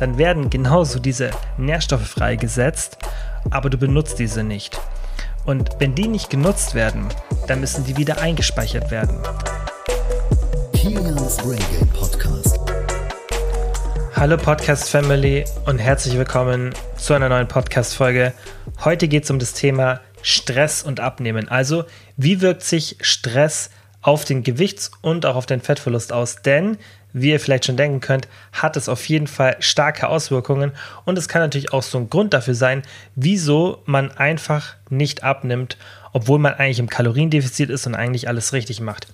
dann werden genauso diese Nährstoffe freigesetzt, aber du benutzt diese nicht. Und wenn die nicht genutzt werden, dann müssen die wieder eingespeichert werden. Kilians Brain Podcast. Hallo Podcast Family und herzlich willkommen zu einer neuen Podcast Folge. Heute geht es um das Thema Stress und Abnehmen. Also, wie wirkt sich Stress auf den Gewichts- und auch auf den Fettverlust aus? Denn, wie ihr vielleicht schon denken könnt, hat es auf jeden Fall starke Auswirkungen und es kann natürlich auch so ein Grund dafür sein, wieso man einfach nicht abnimmt, obwohl man eigentlich im Kaloriendefizit ist und eigentlich alles richtig macht.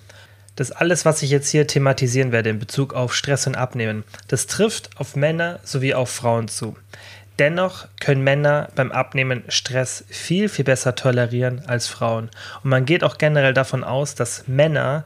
Das alles, was ich jetzt hier thematisieren werde in Bezug auf Stress und Abnehmen, das trifft auf Männer sowie auf Frauen zu. Dennoch können Männer beim Abnehmen Stress viel, viel besser tolerieren als Frauen. Und man geht auch generell davon aus, dass Männer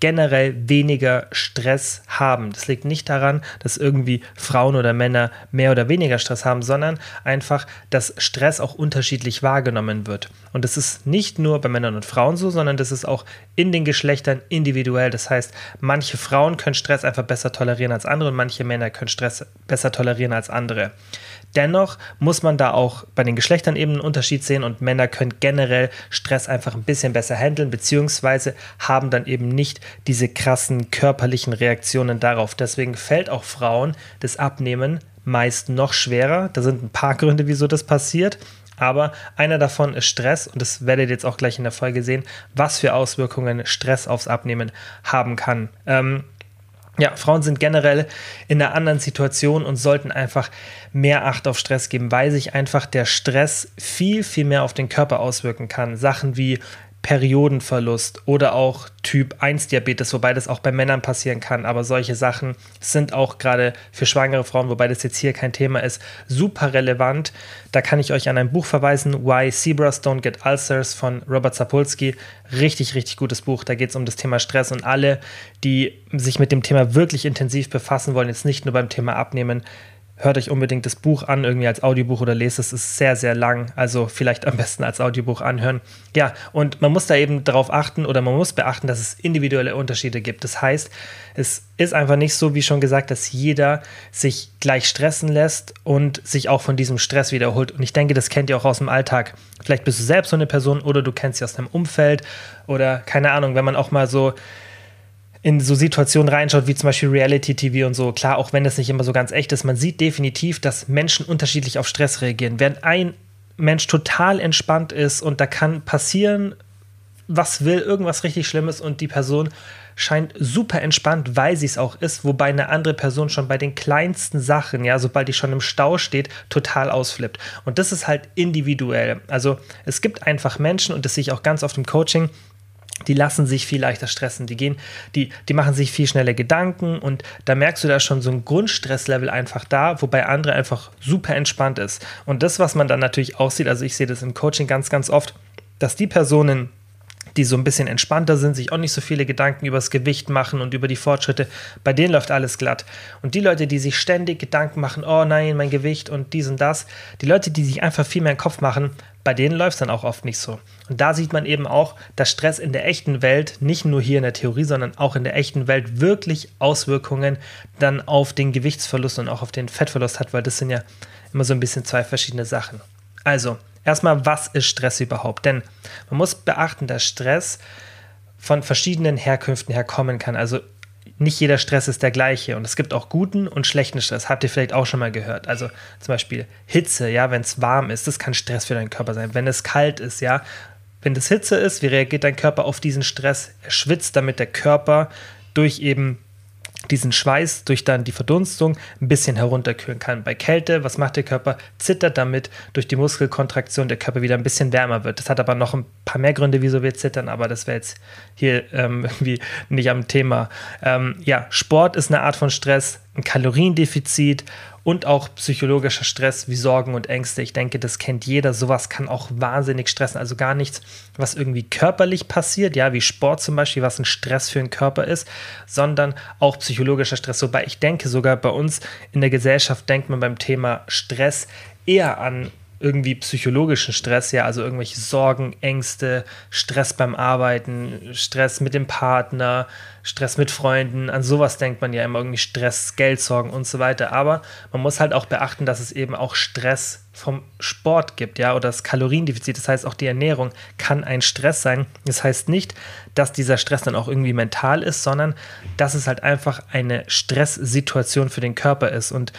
generell weniger Stress haben. Das liegt nicht daran, dass irgendwie Frauen oder Männer mehr oder weniger Stress haben, sondern einfach, dass Stress auch unterschiedlich wahrgenommen wird. Und das ist nicht nur bei Männern und Frauen so, sondern das ist auch in den Geschlechtern individuell. Das heißt, manche Frauen können Stress einfach besser tolerieren als andere und manche Männer können Stress besser tolerieren als andere. Dennoch muss man da auch bei den Geschlechtern eben einen Unterschied sehen und Männer können generell Stress einfach ein bisschen besser handeln, beziehungsweise haben dann eben nicht diese krassen körperlichen Reaktionen darauf. Deswegen fällt auch Frauen das Abnehmen meist noch schwerer. Da sind ein paar Gründe, wieso das passiert. Aber einer davon ist Stress und das werdet ihr jetzt auch gleich in der Folge sehen, was für Auswirkungen Stress aufs Abnehmen haben kann. Ähm, ja, Frauen sind generell in einer anderen Situation und sollten einfach mehr Acht auf Stress geben, weil sich einfach der Stress viel, viel mehr auf den Körper auswirken kann. Sachen wie Periodenverlust oder auch Typ 1 Diabetes, wobei das auch bei Männern passieren kann. Aber solche Sachen sind auch gerade für schwangere Frauen, wobei das jetzt hier kein Thema ist, super relevant. Da kann ich euch an ein Buch verweisen, Why Zebras Don't Get Ulcers von Robert Sapolsky. Richtig, richtig gutes Buch. Da geht es um das Thema Stress und alle, die sich mit dem Thema wirklich intensiv befassen wollen, jetzt nicht nur beim Thema Abnehmen, hört euch unbedingt das Buch an, irgendwie als Audiobuch oder lest es. ist sehr, sehr lang. Also vielleicht am besten als Audiobuch anhören. Ja, und man muss da eben darauf achten oder man muss beachten, dass es individuelle Unterschiede gibt. Das heißt, es ist einfach nicht so, wie schon gesagt, dass jeder sich gleich stressen lässt und sich auch von diesem Stress wiederholt. Und ich denke, das kennt ihr auch aus dem Alltag. Vielleicht bist du selbst so eine Person oder du kennst sie aus deinem Umfeld oder keine Ahnung, wenn man auch mal so in so Situationen reinschaut, wie zum Beispiel Reality-TV und so, klar, auch wenn das nicht immer so ganz echt ist, man sieht definitiv, dass Menschen unterschiedlich auf Stress reagieren. Während ein Mensch total entspannt ist und da kann passieren, was will, irgendwas richtig Schlimmes und die Person scheint super entspannt, weil sie es auch ist, wobei eine andere Person schon bei den kleinsten Sachen, ja, sobald die schon im Stau steht, total ausflippt. Und das ist halt individuell. Also es gibt einfach Menschen, und das sehe ich auch ganz oft im Coaching, die lassen sich viel leichter stressen, die gehen, die, die machen sich viel schneller Gedanken und da merkst du da schon so ein Grundstresslevel einfach da, wobei andere einfach super entspannt ist. Und das, was man dann natürlich auch sieht, also ich sehe das im Coaching ganz, ganz oft, dass die Personen, die so ein bisschen entspannter sind, sich auch nicht so viele Gedanken über das Gewicht machen und über die Fortschritte, bei denen läuft alles glatt. Und die Leute, die sich ständig Gedanken machen, oh nein, mein Gewicht und dies und das, die Leute, die sich einfach viel mehr im Kopf machen, bei denen läuft es dann auch oft nicht so. Und da sieht man eben auch, dass Stress in der echten Welt, nicht nur hier in der Theorie, sondern auch in der echten Welt wirklich Auswirkungen dann auf den Gewichtsverlust und auch auf den Fettverlust hat, weil das sind ja immer so ein bisschen zwei verschiedene Sachen. Also, erstmal, was ist Stress überhaupt? Denn man muss beachten, dass Stress von verschiedenen Herkünften her kommen kann. Also nicht jeder Stress ist der gleiche und es gibt auch guten und schlechten Stress. Habt ihr vielleicht auch schon mal gehört? Also zum Beispiel Hitze, ja, wenn es warm ist, das kann Stress für deinen Körper sein. Wenn es kalt ist, ja, wenn es Hitze ist, wie reagiert dein Körper auf diesen Stress? Er schwitzt, damit der Körper durch eben diesen Schweiß durch dann die Verdunstung ein bisschen herunterkühlen kann. Bei Kälte, was macht der Körper? Zittert damit durch die Muskelkontraktion der Körper wieder ein bisschen wärmer wird. Das hat aber noch ein paar mehr Gründe, wieso wir zittern, aber das wäre jetzt hier ähm, irgendwie nicht am Thema. Ähm, ja, Sport ist eine Art von Stress, ein Kaloriendefizit und auch psychologischer Stress wie Sorgen und Ängste. Ich denke, das kennt jeder. Sowas kann auch wahnsinnig stressen. Also gar nichts, was irgendwie körperlich passiert, ja, wie Sport zum Beispiel, was ein Stress für den Körper ist, sondern auch psychologischer Stress. Wobei ich denke, sogar bei uns in der Gesellschaft denkt man beim Thema Stress eher an irgendwie psychologischen Stress, ja, also irgendwelche Sorgen, Ängste, Stress beim Arbeiten, Stress mit dem Partner, Stress mit Freunden, an sowas denkt man ja immer, irgendwie Stress, Geldsorgen und so weiter. Aber man muss halt auch beachten, dass es eben auch Stress vom Sport gibt, ja, oder das Kaloriendefizit, das heißt auch die Ernährung kann ein Stress sein. Das heißt nicht, dass dieser Stress dann auch irgendwie mental ist, sondern dass es halt einfach eine Stresssituation für den Körper ist. Und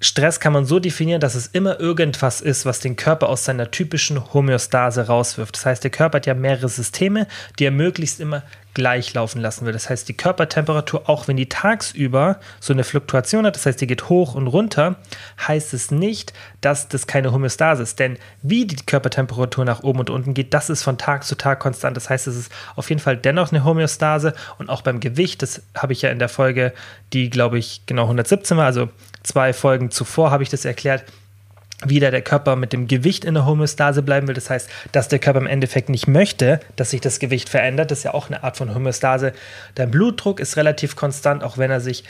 Stress kann man so definieren, dass es immer irgendwas ist, was den Körper aus seiner typischen Homöostase rauswirft. Das heißt, der Körper hat ja mehrere Systeme, die er möglichst immer gleich laufen lassen will. Das heißt, die Körpertemperatur, auch wenn die tagsüber so eine Fluktuation hat, das heißt, die geht hoch und runter, heißt es nicht, dass das keine Homöostase ist. Denn wie die Körpertemperatur nach oben und unten geht, das ist von Tag zu Tag konstant. Das heißt, es ist auf jeden Fall dennoch eine Homöostase und auch beim Gewicht, das habe ich ja in der Folge, die glaube ich genau 117 war, also zwei Folgen zuvor habe ich das erklärt, wieder der Körper mit dem Gewicht in der Homöostase bleiben will. Das heißt, dass der Körper im Endeffekt nicht möchte, dass sich das Gewicht verändert. Das ist ja auch eine Art von Homöostase. Dein Blutdruck ist relativ konstant, auch wenn er sich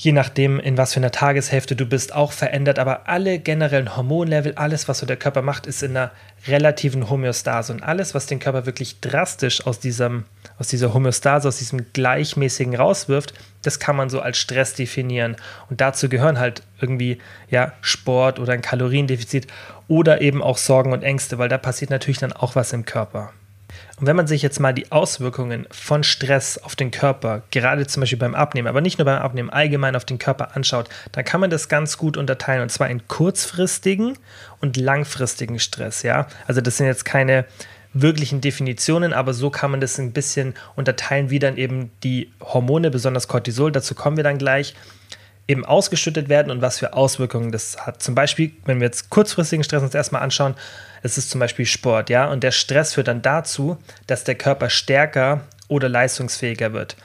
je nachdem, in was für einer Tageshälfte du bist, auch verändert. Aber alle generellen Hormonlevel, alles, was so der Körper macht, ist in einer relativen Homöostase. Und alles, was den Körper wirklich drastisch aus, diesem, aus dieser Homöostase, aus diesem gleichmäßigen rauswirft, das kann man so als Stress definieren. Und dazu gehören halt irgendwie ja, Sport oder ein Kaloriendefizit oder eben auch Sorgen und Ängste, weil da passiert natürlich dann auch was im Körper. Und wenn man sich jetzt mal die Auswirkungen von Stress auf den Körper, gerade zum Beispiel beim Abnehmen, aber nicht nur beim Abnehmen, allgemein auf den Körper anschaut, dann kann man das ganz gut unterteilen und zwar in kurzfristigen und langfristigen Stress. Ja, also das sind jetzt keine wirklichen Definitionen, aber so kann man das ein bisschen unterteilen, wie dann eben die Hormone, besonders Cortisol, dazu kommen wir dann gleich, eben ausgeschüttet werden und was für Auswirkungen das hat. Zum Beispiel, wenn wir jetzt kurzfristigen Stress uns erstmal anschauen, es ist zum Beispiel Sport, ja, und der Stress führt dann dazu, dass der Körper stärker oder leistungsfähiger wird.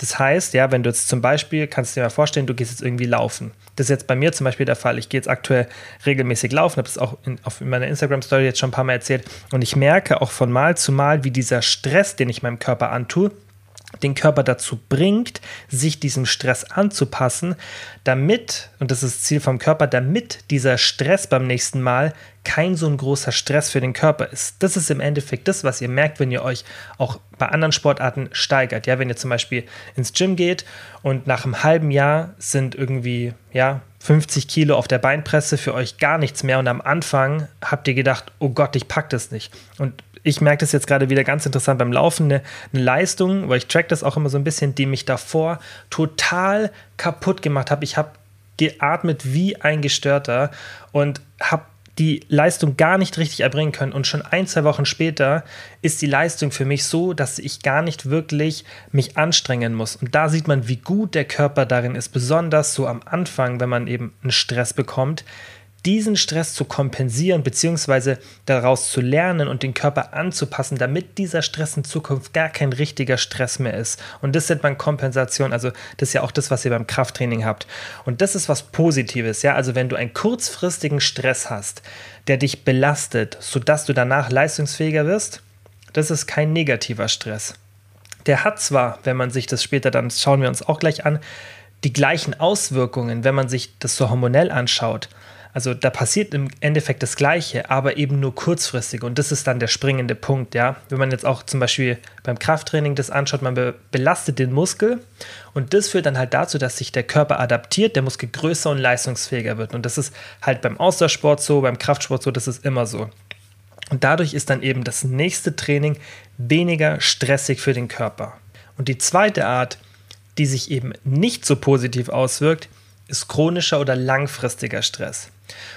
Das heißt, ja, wenn du jetzt zum Beispiel, kannst du dir mal vorstellen, du gehst jetzt irgendwie laufen. Das ist jetzt bei mir zum Beispiel der Fall. Ich gehe jetzt aktuell regelmäßig laufen, habe das auch in, auf meiner Instagram-Story jetzt schon ein paar Mal erzählt. Und ich merke auch von Mal zu Mal, wie dieser Stress, den ich meinem Körper antue, den Körper dazu bringt, sich diesem Stress anzupassen, damit, und das ist das Ziel vom Körper, damit dieser Stress beim nächsten Mal kein so ein großer Stress für den Körper ist. Das ist im Endeffekt das, was ihr merkt, wenn ihr euch auch bei anderen Sportarten steigert. Ja, wenn ihr zum Beispiel ins Gym geht und nach einem halben Jahr sind irgendwie, ja, 50 Kilo auf der Beinpresse für euch gar nichts mehr und am Anfang habt ihr gedacht, oh Gott, ich pack das nicht. Und ich merke das jetzt gerade wieder ganz interessant beim Laufen, eine, eine, Leistung, weil ich track das auch immer so ein bisschen, die mich davor total kaputt gemacht habe. Ich habe geatmet wie ein Gestörter und habe die Leistung gar nicht richtig erbringen können. Und schon ein, zwei Wochen später ist die Leistung für mich so, dass ich gar nicht wirklich mich anstrengen muss. Und da sieht man, wie gut der Körper darin ist, besonders so am Anfang, wenn man eben einen Stress bekommt, diesen Stress zu kompensieren bzw. daraus zu lernen und den Körper anzupassen, damit dieser Stress in Zukunft gar kein richtiger Stress mehr ist. Und das nennt man Kompensation. Also das ist ja auch das, was ihr beim Krafttraining habt. Und das ist was Positives. Ja, also wenn du einen kurzfristigen Stress hast, der dich belastet, sodass du danach leistungsfähiger wirst, das ist kein negativer Stress. Der hat zwar, wenn man sich das später dann schauen wir uns auch gleich an, die gleichen Auswirkungen, wenn man sich das so hormonell anschaut. Also da passiert im Endeffekt das Gleiche, aber eben nur kurzfristig. Und das ist dann der springende Punkt, ja. Wenn man jetzt auch zum Beispiel beim Krafttraining das anschaut, man be belastet den Muskel und das führt dann halt dazu, dass sich der Körper adaptiert, der Muskel größer und leistungsfähiger wird. Und das ist halt beim Ausdauersport so, beim Kraftsport so, das ist immer so. Und dadurch ist dann eben das nächste Training weniger stressig für den Körper. Und die zweite Art, die sich eben nicht so positiv auswirkt, ist chronischer oder langfristiger Stress.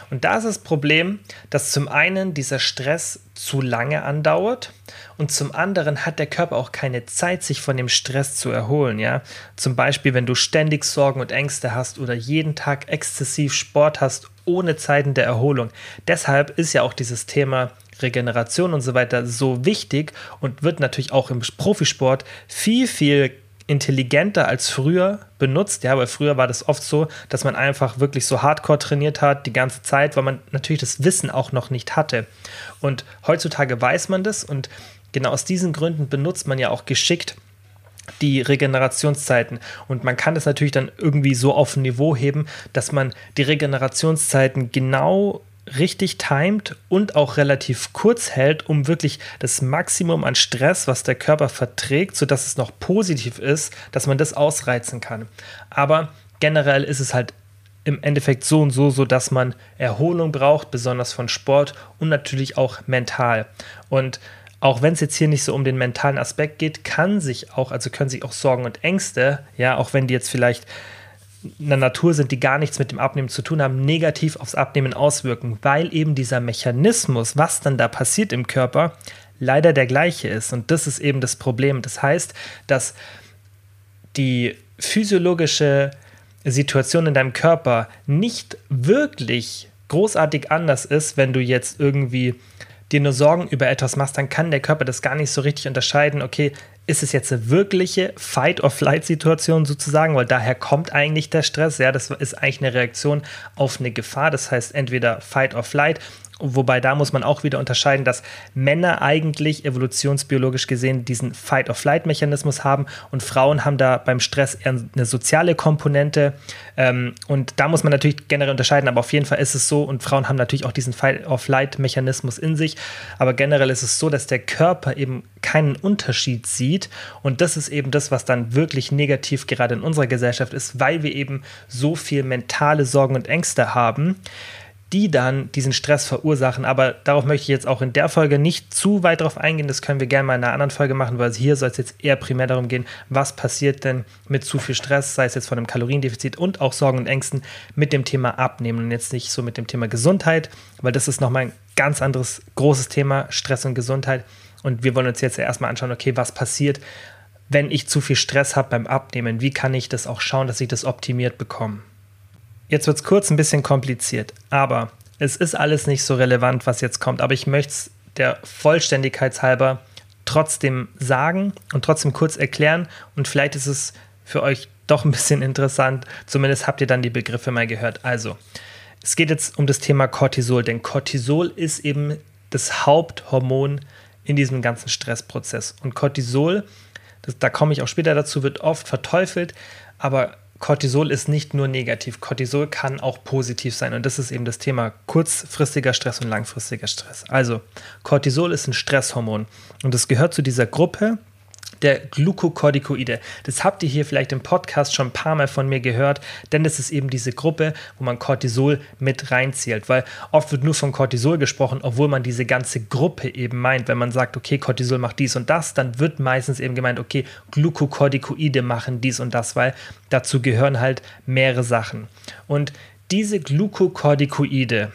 Und da ist das Problem, dass zum einen dieser Stress zu lange andauert und zum anderen hat der Körper auch keine Zeit, sich von dem Stress zu erholen. Ja? Zum Beispiel, wenn du ständig Sorgen und Ängste hast oder jeden Tag exzessiv Sport hast ohne Zeiten der Erholung. Deshalb ist ja auch dieses Thema Regeneration und so weiter so wichtig und wird natürlich auch im Profisport viel, viel intelligenter als früher benutzt, ja, weil früher war das oft so, dass man einfach wirklich so hardcore trainiert hat die ganze Zeit, weil man natürlich das Wissen auch noch nicht hatte. Und heutzutage weiß man das und genau aus diesen Gründen benutzt man ja auch geschickt die Regenerationszeiten. Und man kann das natürlich dann irgendwie so auf ein Niveau heben, dass man die Regenerationszeiten genau richtig timet und auch relativ kurz hält, um wirklich das Maximum an Stress, was der Körper verträgt, sodass es noch positiv ist, dass man das ausreizen kann. Aber generell ist es halt im Endeffekt so und so, so dass man Erholung braucht, besonders von Sport und natürlich auch mental. Und auch wenn es jetzt hier nicht so um den mentalen Aspekt geht, kann sich auch, also können sich auch Sorgen und Ängste, ja, auch wenn die jetzt vielleicht einer Natur sind, die gar nichts mit dem Abnehmen zu tun haben, negativ aufs Abnehmen auswirken, weil eben dieser Mechanismus, was dann da passiert im Körper, leider der gleiche ist. Und das ist eben das Problem. Das heißt, dass die physiologische Situation in deinem Körper nicht wirklich großartig anders ist, wenn du jetzt irgendwie dir nur Sorgen über etwas machst, dann kann der Körper das gar nicht so richtig unterscheiden, okay, ist es jetzt eine wirkliche Fight-or-Flight-Situation sozusagen, weil daher kommt eigentlich der Stress. Ja, das ist eigentlich eine Reaktion auf eine Gefahr. Das heißt entweder Fight or Flight Wobei da muss man auch wieder unterscheiden, dass Männer eigentlich evolutionsbiologisch gesehen diesen Fight-of-Flight-Mechanismus haben und Frauen haben da beim Stress eher eine soziale Komponente. Ähm, und da muss man natürlich generell unterscheiden, aber auf jeden Fall ist es so und Frauen haben natürlich auch diesen Fight-of-Flight-Mechanismus in sich. Aber generell ist es so, dass der Körper eben keinen Unterschied sieht und das ist eben das, was dann wirklich negativ gerade in unserer Gesellschaft ist, weil wir eben so viel mentale Sorgen und Ängste haben die dann diesen Stress verursachen. Aber darauf möchte ich jetzt auch in der Folge nicht zu weit drauf eingehen. Das können wir gerne mal in einer anderen Folge machen, weil hier soll es jetzt eher primär darum gehen, was passiert denn mit zu viel Stress, sei es jetzt von einem Kaloriendefizit und auch Sorgen und Ängsten mit dem Thema Abnehmen und jetzt nicht so mit dem Thema Gesundheit, weil das ist nochmal ein ganz anderes großes Thema, Stress und Gesundheit. Und wir wollen uns jetzt erstmal anschauen, okay, was passiert, wenn ich zu viel Stress habe beim Abnehmen? Wie kann ich das auch schauen, dass ich das optimiert bekomme? Jetzt wird es kurz ein bisschen kompliziert, aber es ist alles nicht so relevant, was jetzt kommt. Aber ich möchte es der Vollständigkeit halber trotzdem sagen und trotzdem kurz erklären. Und vielleicht ist es für euch doch ein bisschen interessant. Zumindest habt ihr dann die Begriffe mal gehört. Also, es geht jetzt um das Thema Cortisol, denn Cortisol ist eben das Haupthormon in diesem ganzen Stressprozess. Und Cortisol, das, da komme ich auch später dazu, wird oft verteufelt, aber Cortisol ist nicht nur negativ. Cortisol kann auch positiv sein. Und das ist eben das Thema kurzfristiger Stress und langfristiger Stress. Also, Cortisol ist ein Stresshormon. Und es gehört zu dieser Gruppe der Glukokortikoide. Das habt ihr hier vielleicht im Podcast schon ein paar Mal von mir gehört, denn das ist eben diese Gruppe, wo man Cortisol mit reinzählt, weil oft wird nur von Cortisol gesprochen, obwohl man diese ganze Gruppe eben meint. Wenn man sagt, okay, Cortisol macht dies und das, dann wird meistens eben gemeint, okay, Glukokortikoide machen dies und das, weil dazu gehören halt mehrere Sachen. Und diese Glukokortikoide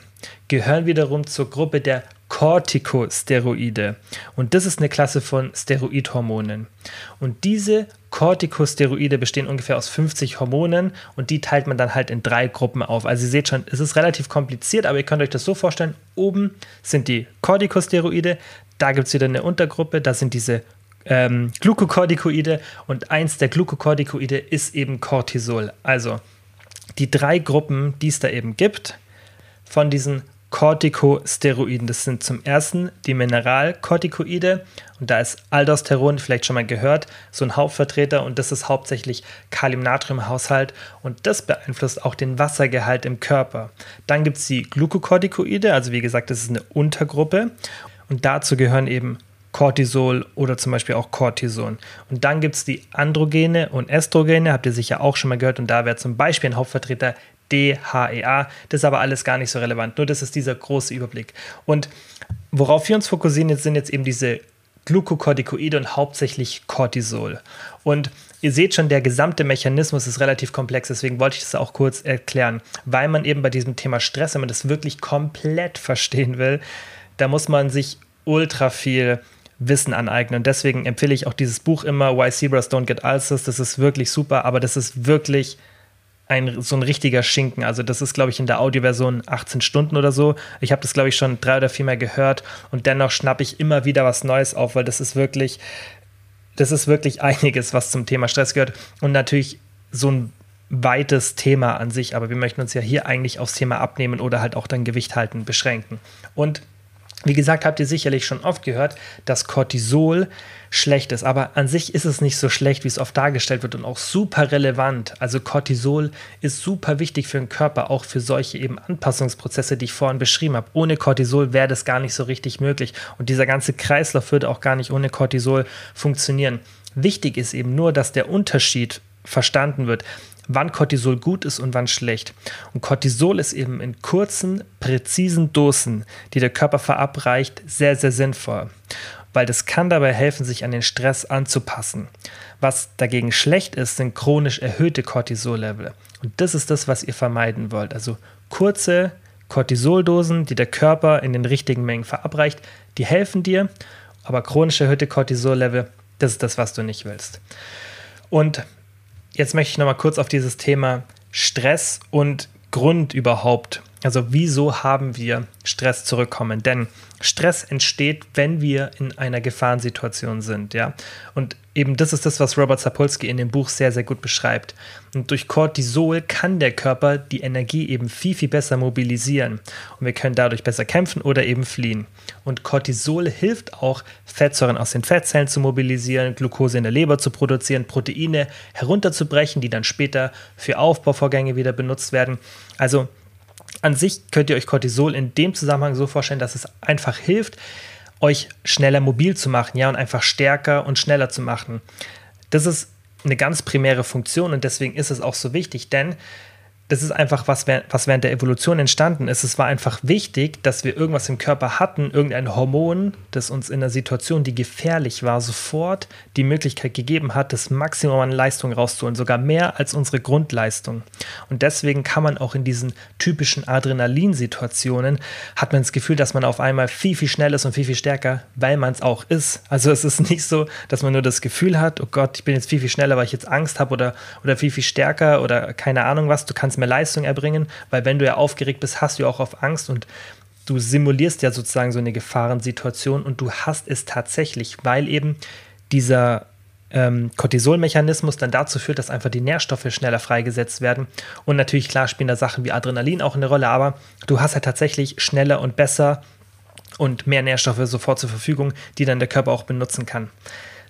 gehören wiederum zur Gruppe der Corticosteroide. Und das ist eine Klasse von Steroidhormonen. Und diese Corticosteroide bestehen ungefähr aus 50 Hormonen und die teilt man dann halt in drei Gruppen auf. Also ihr seht schon, es ist relativ kompliziert, aber ihr könnt euch das so vorstellen, oben sind die Corticosteroide, da gibt es wieder eine Untergruppe, da sind diese ähm, Glukokortikoide und eins der Glukokortikoide ist eben Cortisol. Also die drei Gruppen, die es da eben gibt, von diesen Corticosteroiden. Das sind zum ersten die Mineralkortikoide und da ist Aldosteron, vielleicht schon mal gehört, so ein Hauptvertreter und das ist hauptsächlich Kalium-Natrium-Haushalt und das beeinflusst auch den Wassergehalt im Körper. Dann gibt es die Glukokortikoide, also wie gesagt, das ist eine Untergruppe und dazu gehören eben Cortisol oder zum Beispiel auch Cortison. Und dann gibt es die Androgene und Estrogene, habt ihr sicher auch schon mal gehört. Und da wäre zum Beispiel ein Hauptvertreter DHEA. Das ist aber alles gar nicht so relevant. Nur das ist dieser große Überblick. Und worauf wir uns fokussieren jetzt sind jetzt eben diese Glukokortikoide und hauptsächlich Cortisol. Und ihr seht schon, der gesamte Mechanismus ist relativ komplex, deswegen wollte ich das auch kurz erklären, weil man eben bei diesem Thema Stress, wenn man das wirklich komplett verstehen will, da muss man sich ultra viel Wissen aneignen. Und deswegen empfehle ich auch dieses Buch immer, Why Zebras Don't Get Ulcers. Das ist wirklich super, aber das ist wirklich ein, so ein richtiger Schinken. Also das ist, glaube ich, in der Audioversion 18 Stunden oder so. Ich habe das, glaube ich, schon drei oder viermal gehört und dennoch schnappe ich immer wieder was Neues auf, weil das ist wirklich, das ist wirklich einiges, was zum Thema Stress gehört. Und natürlich so ein weites Thema an sich, aber wir möchten uns ja hier eigentlich aufs Thema Abnehmen oder halt auch dann Gewicht halten beschränken. Und Wie gesagt, habt ihr sicherlich schon oft gehört, dass Cortisol schlecht ist. Aber an sich ist es nicht so schlecht, wie es oft dargestellt wird und auch super relevant. Also Cortisol ist super wichtig für den Körper, auch für solche eben Anpassungsprozesse, die ich vorhin beschrieben habe. Ohne Cortisol wäre das gar nicht so richtig möglich. Und dieser ganze Kreislauf würde auch gar nicht ohne Cortisol funktionieren. Wichtig ist eben nur, dass der Unterschied verstanden wird wann Cortisol gut ist und wann schlecht. Und Cortisol ist eben in kurzen, präzisen Dosen, die der Körper verabreicht, sehr, sehr sinnvoll, weil das kann dabei helfen, sich an den Stress anzupassen. Was dagegen schlecht ist, sind chronisch erhöhte Cortisol-Level. Und das ist das, was ihr vermeiden wollt. Also kurze Cortisoldosen, die der Körper in den richtigen Mengen verabreicht, die helfen dir, aber chronisch erhöhte Cortisol-Level, das ist das, was du nicht willst. Und jetzt möchte ich nochmal kurz auf dieses Thema Stress und Grund überhaupt. Also wieso haben wir Stress zurückkommen? Denn Stress entsteht, wenn wir in einer Gefahrensituation sind, ja. Und eben das ist das, was Robert Sapolsky in dem Buch sehr, sehr gut beschreibt. Und durch Cortisol kann der Körper die Energie eben viel, viel besser mobilisieren. Und wir können dadurch besser kämpfen oder eben fliehen. Und Cortisol hilft auch, Fettsäuren aus den Fettzellen zu mobilisieren, Glucose in der Leber zu produzieren, Proteine herunterzubrechen, die dann später für Aufbauvorgänge wieder benutzt werden. Also an sich könnt ihr euch Cortisol in dem Zusammenhang so vorstellen, dass es einfach hilft, euch schneller mobil zu machen, ja, und einfach stärker und schneller zu machen. Das ist eine ganz primäre Funktion und deswegen ist es auch so wichtig, denn das ist einfach was, was während der Evolution entstanden ist. Es war einfach wichtig, dass wir irgendwas im Körper hatten, irgendein Hormon, das uns in einer Situation, die gefährlich war, sofort die Möglichkeit gegeben hat, das Maximum an Leistung rauszuholen, sogar mehr als unsere Grundleistung. Und deswegen kann man auch in diesen typischen Adrenalinsituationen, hat man das Gefühl, dass man auf einmal viel, viel schneller ist und viel, viel stärker, weil man es auch ist. Also es ist nicht so, dass man nur das Gefühl hat, oh Gott, ich bin jetzt viel, viel schneller, weil ich jetzt Angst habe oder, oder viel, viel stärker oder keine Ahnung was. Du kannst mehr Leistung erbringen, weil wenn du ja aufgeregt bist, hast du ja auch auf Angst und du simulierst ja sozusagen so eine Gefahrensituation und du hast es tatsächlich, weil eben dieser ähm, Cortisolmechanismus dann dazu führt, dass einfach die Nährstoffe schneller freigesetzt werden. Und natürlich, klar, spielen da Sachen wie Adrenalin auch eine Rolle, aber du hast ja halt tatsächlich schneller und besser und mehr Nährstoffe sofort zur Verfügung, die dann der Körper auch benutzen kann.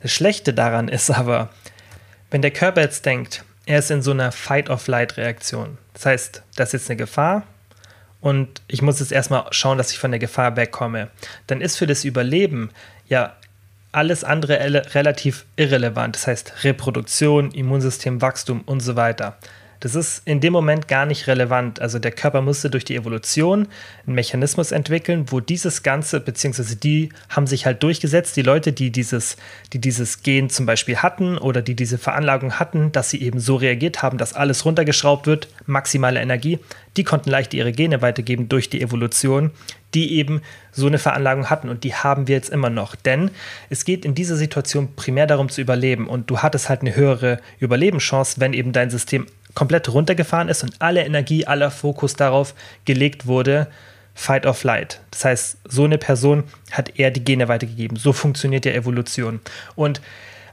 Das Schlechte daran ist aber, wenn der Körper jetzt denkt, er ist in so einer Fight-of-Flight-Reaktion. Das heißt, das ist jetzt eine Gefahr und ich muss jetzt erstmal schauen, dass ich von der Gefahr wegkomme. Dann ist für das Überleben ja alles andere relativ irrelevant. Das heißt Reproduktion, Immunsystem, Wachstum und so weiter. Das ist in dem Moment gar nicht relevant. Also der Körper musste durch die Evolution einen Mechanismus entwickeln, wo dieses Ganze, beziehungsweise die haben sich halt durchgesetzt, die Leute, die dieses, die dieses Gen zum Beispiel hatten oder die diese Veranlagung hatten, dass sie eben so reagiert haben, dass alles runtergeschraubt wird, maximale Energie, die konnten leicht ihre Gene weitergeben durch die Evolution, die eben so eine Veranlagung hatten und die haben wir jetzt immer noch. Denn es geht in dieser Situation primär darum zu überleben und du hattest halt eine höhere Überlebenschance, wenn eben dein System komplett runtergefahren ist und alle Energie, aller Fokus darauf gelegt wurde, Fight or Flight. Das heißt, so eine Person hat eher die Gene weitergegeben. So funktioniert ja Evolution. Und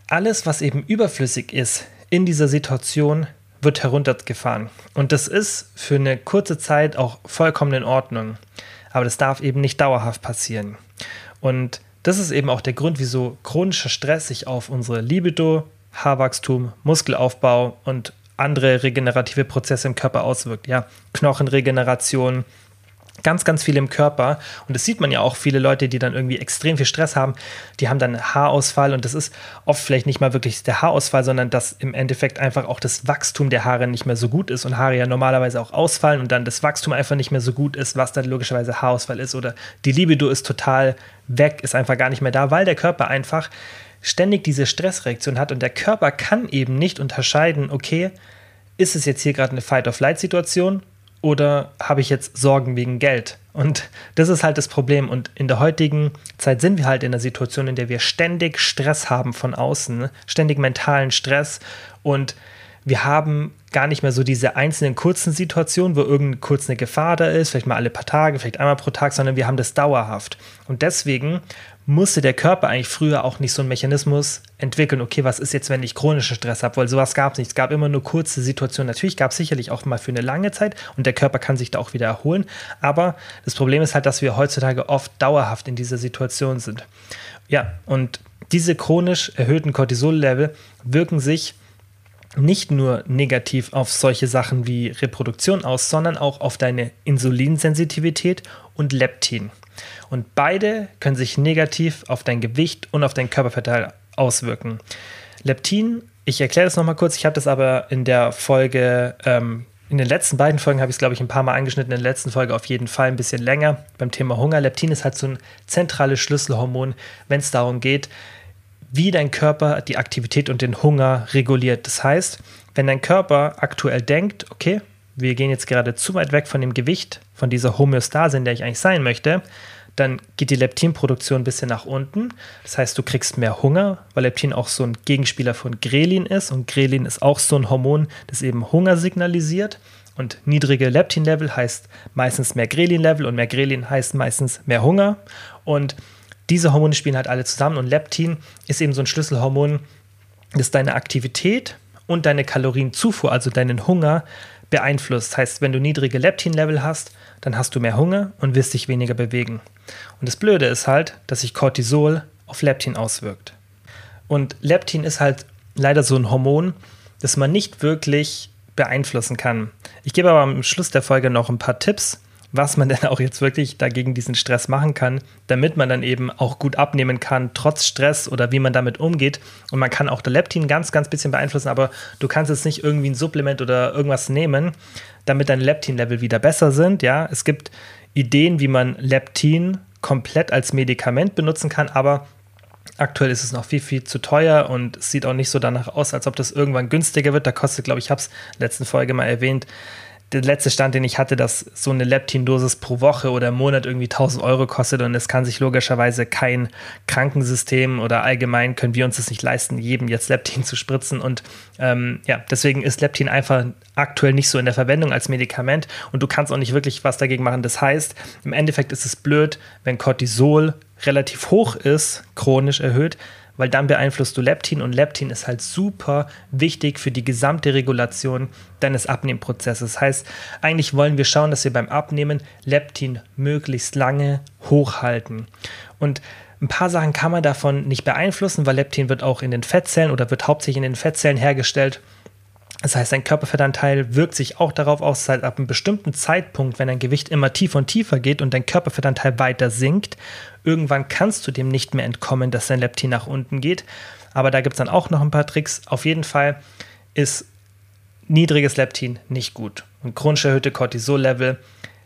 alles, was eben überflüssig ist in dieser Situation, wird heruntergefahren. Und das ist für eine kurze Zeit auch vollkommen in Ordnung. Aber das darf eben nicht dauerhaft passieren. Und das ist eben auch der Grund, wieso chronischer Stress sich auf unsere Libido, Haarwachstum, Muskelaufbau und andere regenerative Prozesse im Körper auswirkt. Ja, Knochenregeneration, ganz, ganz viel im Körper. Und das sieht man ja auch, viele Leute, die dann irgendwie extrem viel Stress haben, die haben dann Haarausfall und das ist oft vielleicht nicht mal wirklich der Haarausfall, sondern dass im Endeffekt einfach auch das Wachstum der Haare nicht mehr so gut ist und Haare ja normalerweise auch ausfallen und dann das Wachstum einfach nicht mehr so gut ist, was dann logischerweise Haarausfall ist oder die Libido ist total weg, ist einfach gar nicht mehr da, weil der Körper einfach ständig diese Stressreaktion hat und der Körper kann eben nicht unterscheiden, okay, ist es jetzt hier gerade eine Fight-of-Flight-Situation oder habe ich jetzt Sorgen wegen Geld? Und das ist halt das Problem. Und in der heutigen Zeit sind wir halt in einer Situation, in der wir ständig Stress haben von außen, ständig mentalen Stress und wir haben gar nicht mehr so diese einzelnen kurzen Situationen, wo irgendeine kurz eine Gefahr da ist, vielleicht mal alle paar Tage, vielleicht einmal pro Tag, sondern wir haben das dauerhaft. Und deswegen musste der Körper eigentlich früher auch nicht so einen Mechanismus entwickeln, okay, was ist jetzt, wenn ich chronischen Stress habe, weil sowas gab es nicht. Es gab immer nur kurze Situationen. Natürlich gab es sicherlich auch mal für eine lange Zeit und der Körper kann sich da auch wieder erholen. Aber das Problem ist halt, dass wir heutzutage oft dauerhaft in dieser Situation sind. Ja, und diese chronisch erhöhten Cortisol-Level wirken sich nicht nur negativ auf solche Sachen wie Reproduktion aus, sondern auch auf deine Insulinsensitivität und Leptin. Und beide können sich negativ auf dein Gewicht und auf deinen Körperverteil auswirken. Leptin, ich erkläre das nochmal kurz, ich habe das aber in der Folge, ähm, in den letzten beiden Folgen habe ich es, glaube ich, ein paar Mal angeschnitten, in der letzten Folge auf jeden Fall ein bisschen länger beim Thema Hunger. Leptin ist halt so ein zentrales Schlüsselhormon, wenn es darum geht, wie dein Körper die Aktivität und den Hunger reguliert. Das heißt, wenn dein Körper aktuell denkt, okay, wir gehen jetzt gerade zu weit weg von dem Gewicht, von dieser Homöostase, in der ich eigentlich sein möchte, dann geht die Leptinproduktion ein bisschen nach unten. Das heißt, du kriegst mehr Hunger, weil Leptin auch so ein Gegenspieler von Grelin ist. Und Grelin ist auch so ein Hormon, das eben Hunger signalisiert. Und niedrige Leptin-Level heißt meistens mehr Grelin-Level und mehr Grelin heißt meistens mehr Hunger. Und diese Hormone spielen halt alle zusammen und Leptin ist eben so ein Schlüsselhormon, das deine Aktivität und deine Kalorienzufuhr, also deinen Hunger, beeinflusst. Das heißt, wenn du niedrige Leptin-Level hast, dann hast du mehr Hunger und wirst dich weniger bewegen. Und das Blöde ist halt, dass sich Cortisol auf Leptin auswirkt. Und Leptin ist halt leider so ein Hormon, das man nicht wirklich beeinflussen kann. Ich gebe aber am Schluss der Folge noch ein paar Tipps, was man denn auch jetzt wirklich dagegen diesen Stress machen kann, damit man dann eben auch gut abnehmen kann, trotz Stress oder wie man damit umgeht. Und man kann auch der Leptin ganz, ganz bisschen beeinflussen, aber du kannst jetzt nicht irgendwie ein Supplement oder irgendwas nehmen, damit deine Leptin-Level wieder besser sind. Ja, es gibt Ideen, wie man Leptin komplett als Medikament benutzen kann, aber Aktuell ist es noch viel, viel zu teuer und es sieht auch nicht so danach aus, als ob das irgendwann günstiger wird. Da kostet, glaube ich, ich habe es letzten Folge mal erwähnt, der letzte Stand, den ich hatte, dass so eine Leptin-Dosis pro Woche oder Monat irgendwie 1000 Euro kostet und es kann sich logischerweise kein Krankensystem oder allgemein können wir uns das nicht leisten, jedem jetzt Leptin zu spritzen und ähm, ja, deswegen ist Leptin einfach aktuell nicht so in der Verwendung als Medikament und du kannst auch nicht wirklich was dagegen machen. Das heißt, im Endeffekt ist es blöd, wenn Cortisol relativ hoch ist, chronisch erhöht, weil dann beeinflusst du Leptin und Leptin ist halt super wichtig für die gesamte Regulation deines Abnehmprozesses. Das heißt, eigentlich wollen wir schauen, dass wir beim Abnehmen Leptin möglichst lange hochhalten. Und ein paar Sachen kann man davon nicht beeinflussen, weil Leptin wird auch in den Fettzellen oder wird hauptsächlich in den Fettzellen hergestellt. Das heißt, dein Körperfettanteil wirkt sich auch darauf aus, dass halt ab einem bestimmten Zeitpunkt, wenn dein Gewicht immer tiefer und tiefer geht und dein Körperfettanteil weiter sinkt, irgendwann kannst du dem nicht mehr entkommen, dass dein Leptin nach unten geht. Aber da gibt es dann auch noch ein paar Tricks. Auf jeden Fall ist niedriges Leptin nicht gut. Und chronisch erhöhte Cortisol-Level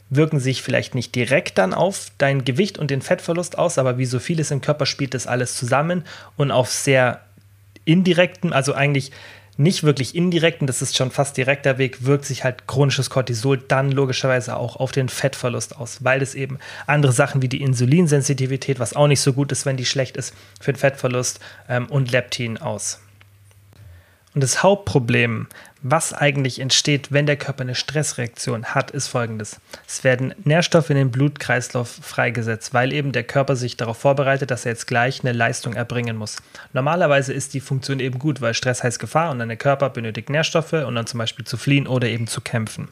wirken sich vielleicht nicht direkt dann auf dein Gewicht und den Fettverlust aus, aber wie so vieles im Körper spielt das alles zusammen und auf sehr indirekten, also eigentlich nicht wirklich indirekt, und das ist schon fast direkter Weg, wirkt sich halt chronisches Cortisol dann logischerweise auch auf den Fettverlust aus, weil es eben andere Sachen wie die Insulinsensitivität, was auch nicht so gut ist, wenn die schlecht ist, für den Fettverlust ähm, und Leptin aus. Und das Hauptproblem, was eigentlich entsteht, wenn der Körper eine Stressreaktion hat, ist folgendes. Es werden Nährstoffe in den Blutkreislauf freigesetzt, weil eben der Körper sich darauf vorbereitet, dass er jetzt gleich eine Leistung erbringen muss. Normalerweise ist die Funktion eben gut, weil Stress heißt Gefahr und dann der Körper benötigt Nährstoffe und dann zum Beispiel zu fliehen oder eben zu kämpfen.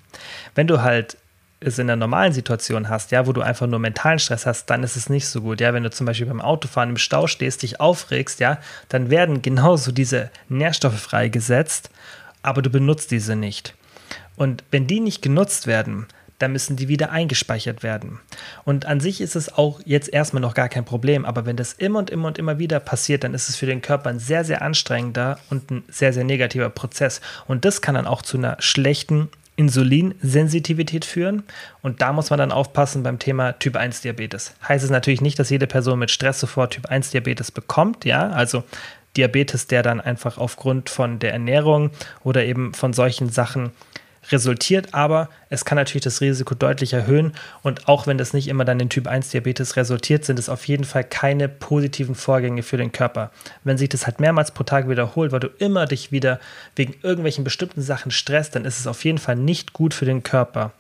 Wenn du halt es in einer normalen Situation hast, ja, wo du einfach nur mentalen Stress hast, dann ist es nicht so gut. Ja, wenn du zum Beispiel beim Autofahren im Stau stehst, dich aufregst, ja, dann werden genauso diese Nährstoffe freigesetzt, aber du benutzt diese nicht. Und wenn die nicht genutzt werden, dann müssen die wieder eingespeichert werden. Und an sich ist es auch jetzt erstmal noch gar kein Problem, aber wenn das immer und immer und immer wieder passiert, dann ist es für den Körper ein sehr, sehr anstrengender und ein sehr, sehr negativer Prozess. Und das kann dann auch zu einer schlechten Insulinsensitivität führen. Und da muss man dann aufpassen beim Thema Typ 1 Diabetes. Heißt es natürlich nicht, dass jede Person mit Stress sofort Typ 1 Diabetes bekommt, ja, also Diabetes, der dann einfach aufgrund von der Ernährung oder eben von solchen Sachen resultiert, aber es kann natürlich das Risiko deutlich erhöhen und auch wenn das nicht immer dann in Typ 1 Diabetes resultiert, sind es auf jeden Fall keine positiven Vorgänge für den Körper. Wenn sich das halt mehrmals pro Tag wiederholt, weil du immer dich wieder wegen irgendwelchen bestimmten Sachen stresst, dann ist es auf jeden Fall nicht gut für den Körper.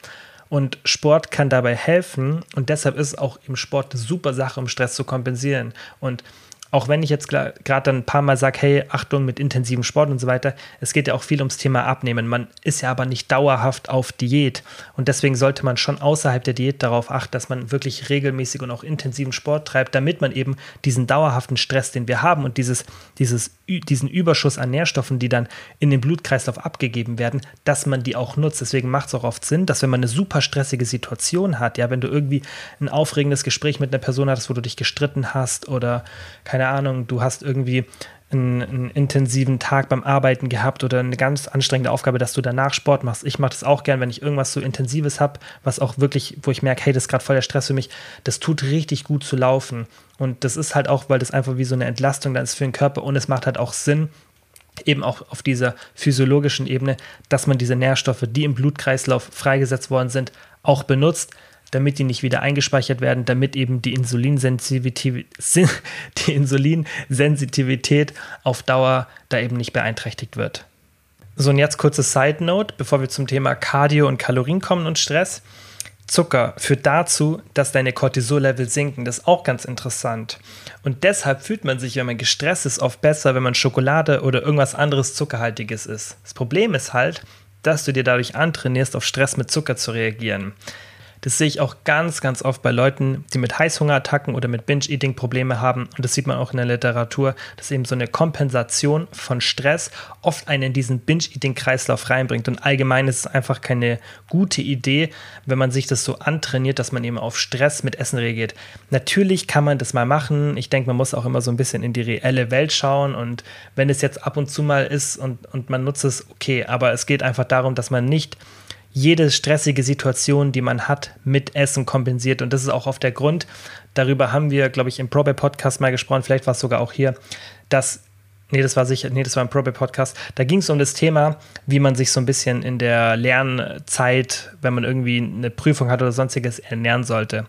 Und Sport kann dabei helfen und deshalb ist auch im Sport eine super Sache, um Stress zu kompensieren. Und auch wenn ich jetzt gerade dann ein paar Mal sage, hey, Achtung mit intensivem Sport und so weiter, es geht ja auch viel ums Thema Abnehmen. Man ist ja aber nicht dauerhaft auf Diät. Und deswegen sollte man schon außerhalb der Diät darauf achten, dass man wirklich regelmäßig und auch intensiven Sport treibt, damit man eben diesen dauerhaften Stress, den wir haben und dieses, dieses, diesen Überschuss an Nährstoffen, die dann in den Blutkreislauf abgegeben werden, dass man die auch nutzt. Deswegen macht es auch oft Sinn, dass wenn man eine super stressige Situation hat, ja, wenn du irgendwie ein aufregendes Gespräch mit einer Person hattest, wo du dich gestritten hast oder keine keine Ahnung, du hast irgendwie einen, einen, intensiven Tag beim Arbeiten gehabt oder eine ganz anstrengende Aufgabe, dass du danach Sport machst. Ich mache das auch gern, wenn ich irgendwas so Intensives habe, was auch wirklich, wo ich merke, hey, das ist gerade voll der Stress für mich. Das tut richtig gut zu laufen. Und das ist halt auch, weil das einfach wie so eine Entlastung dann ist für den Körper und es macht halt auch Sinn, eben auch auf dieser physiologischen Ebene, dass man diese Nährstoffe, die im Blutkreislauf freigesetzt worden sind, auch benutzt damit die nicht wieder eingespeichert werden, damit eben die Insulinsensitivität, auf Dauer da eben nicht beeinträchtigt wird. So, und jetzt kurze Side Note, bevor wir zum Thema Cardio und Kalorien kommen und Stress. Zucker führt dazu, dass deine Cortisol-Level sinken. Das ist auch ganz interessant. Und deshalb fühlt man sich, wenn man gestresst ist, oft besser, wenn man Schokolade oder irgendwas anderes Zuckerhaltiges isst. Das Problem ist halt, dass du dir dadurch antrainierst, auf Stress mit Zucker zu reagieren. Das sehe ich auch ganz, ganz oft bei Leuten, die mit Heißhungerattacken oder mit Binge-Eating Probleme haben. Und das sieht man auch in der Literatur, dass eben so eine Kompensation von Stress oft einen in diesen Binge-Eating-Kreislauf reinbringt. Und allgemein ist es einfach keine gute Idee, wenn man sich das so antrainiert, dass man eben auf Stress mit Essen reagiert. Natürlich kann man das mal machen. Ich denke, man muss auch immer so ein bisschen in die reelle Welt schauen. Und wenn es jetzt ab und zu mal ist und, und man nutzt es, okay. Aber es geht einfach darum, dass man nicht jede stressige Situation, die man hat, mit Essen kompensiert. Und das ist auch oft der Grund, darüber haben wir, glaube ich, im Probe-Podcast mal gesprochen, vielleicht war es sogar auch hier, dass Nee, das war sicher, nee, das war ein Probe-Podcast. Da ging es um das Thema, wie man sich so ein bisschen in der Lernzeit, wenn man irgendwie eine Prüfung hat oder sonstiges, ernähren sollte.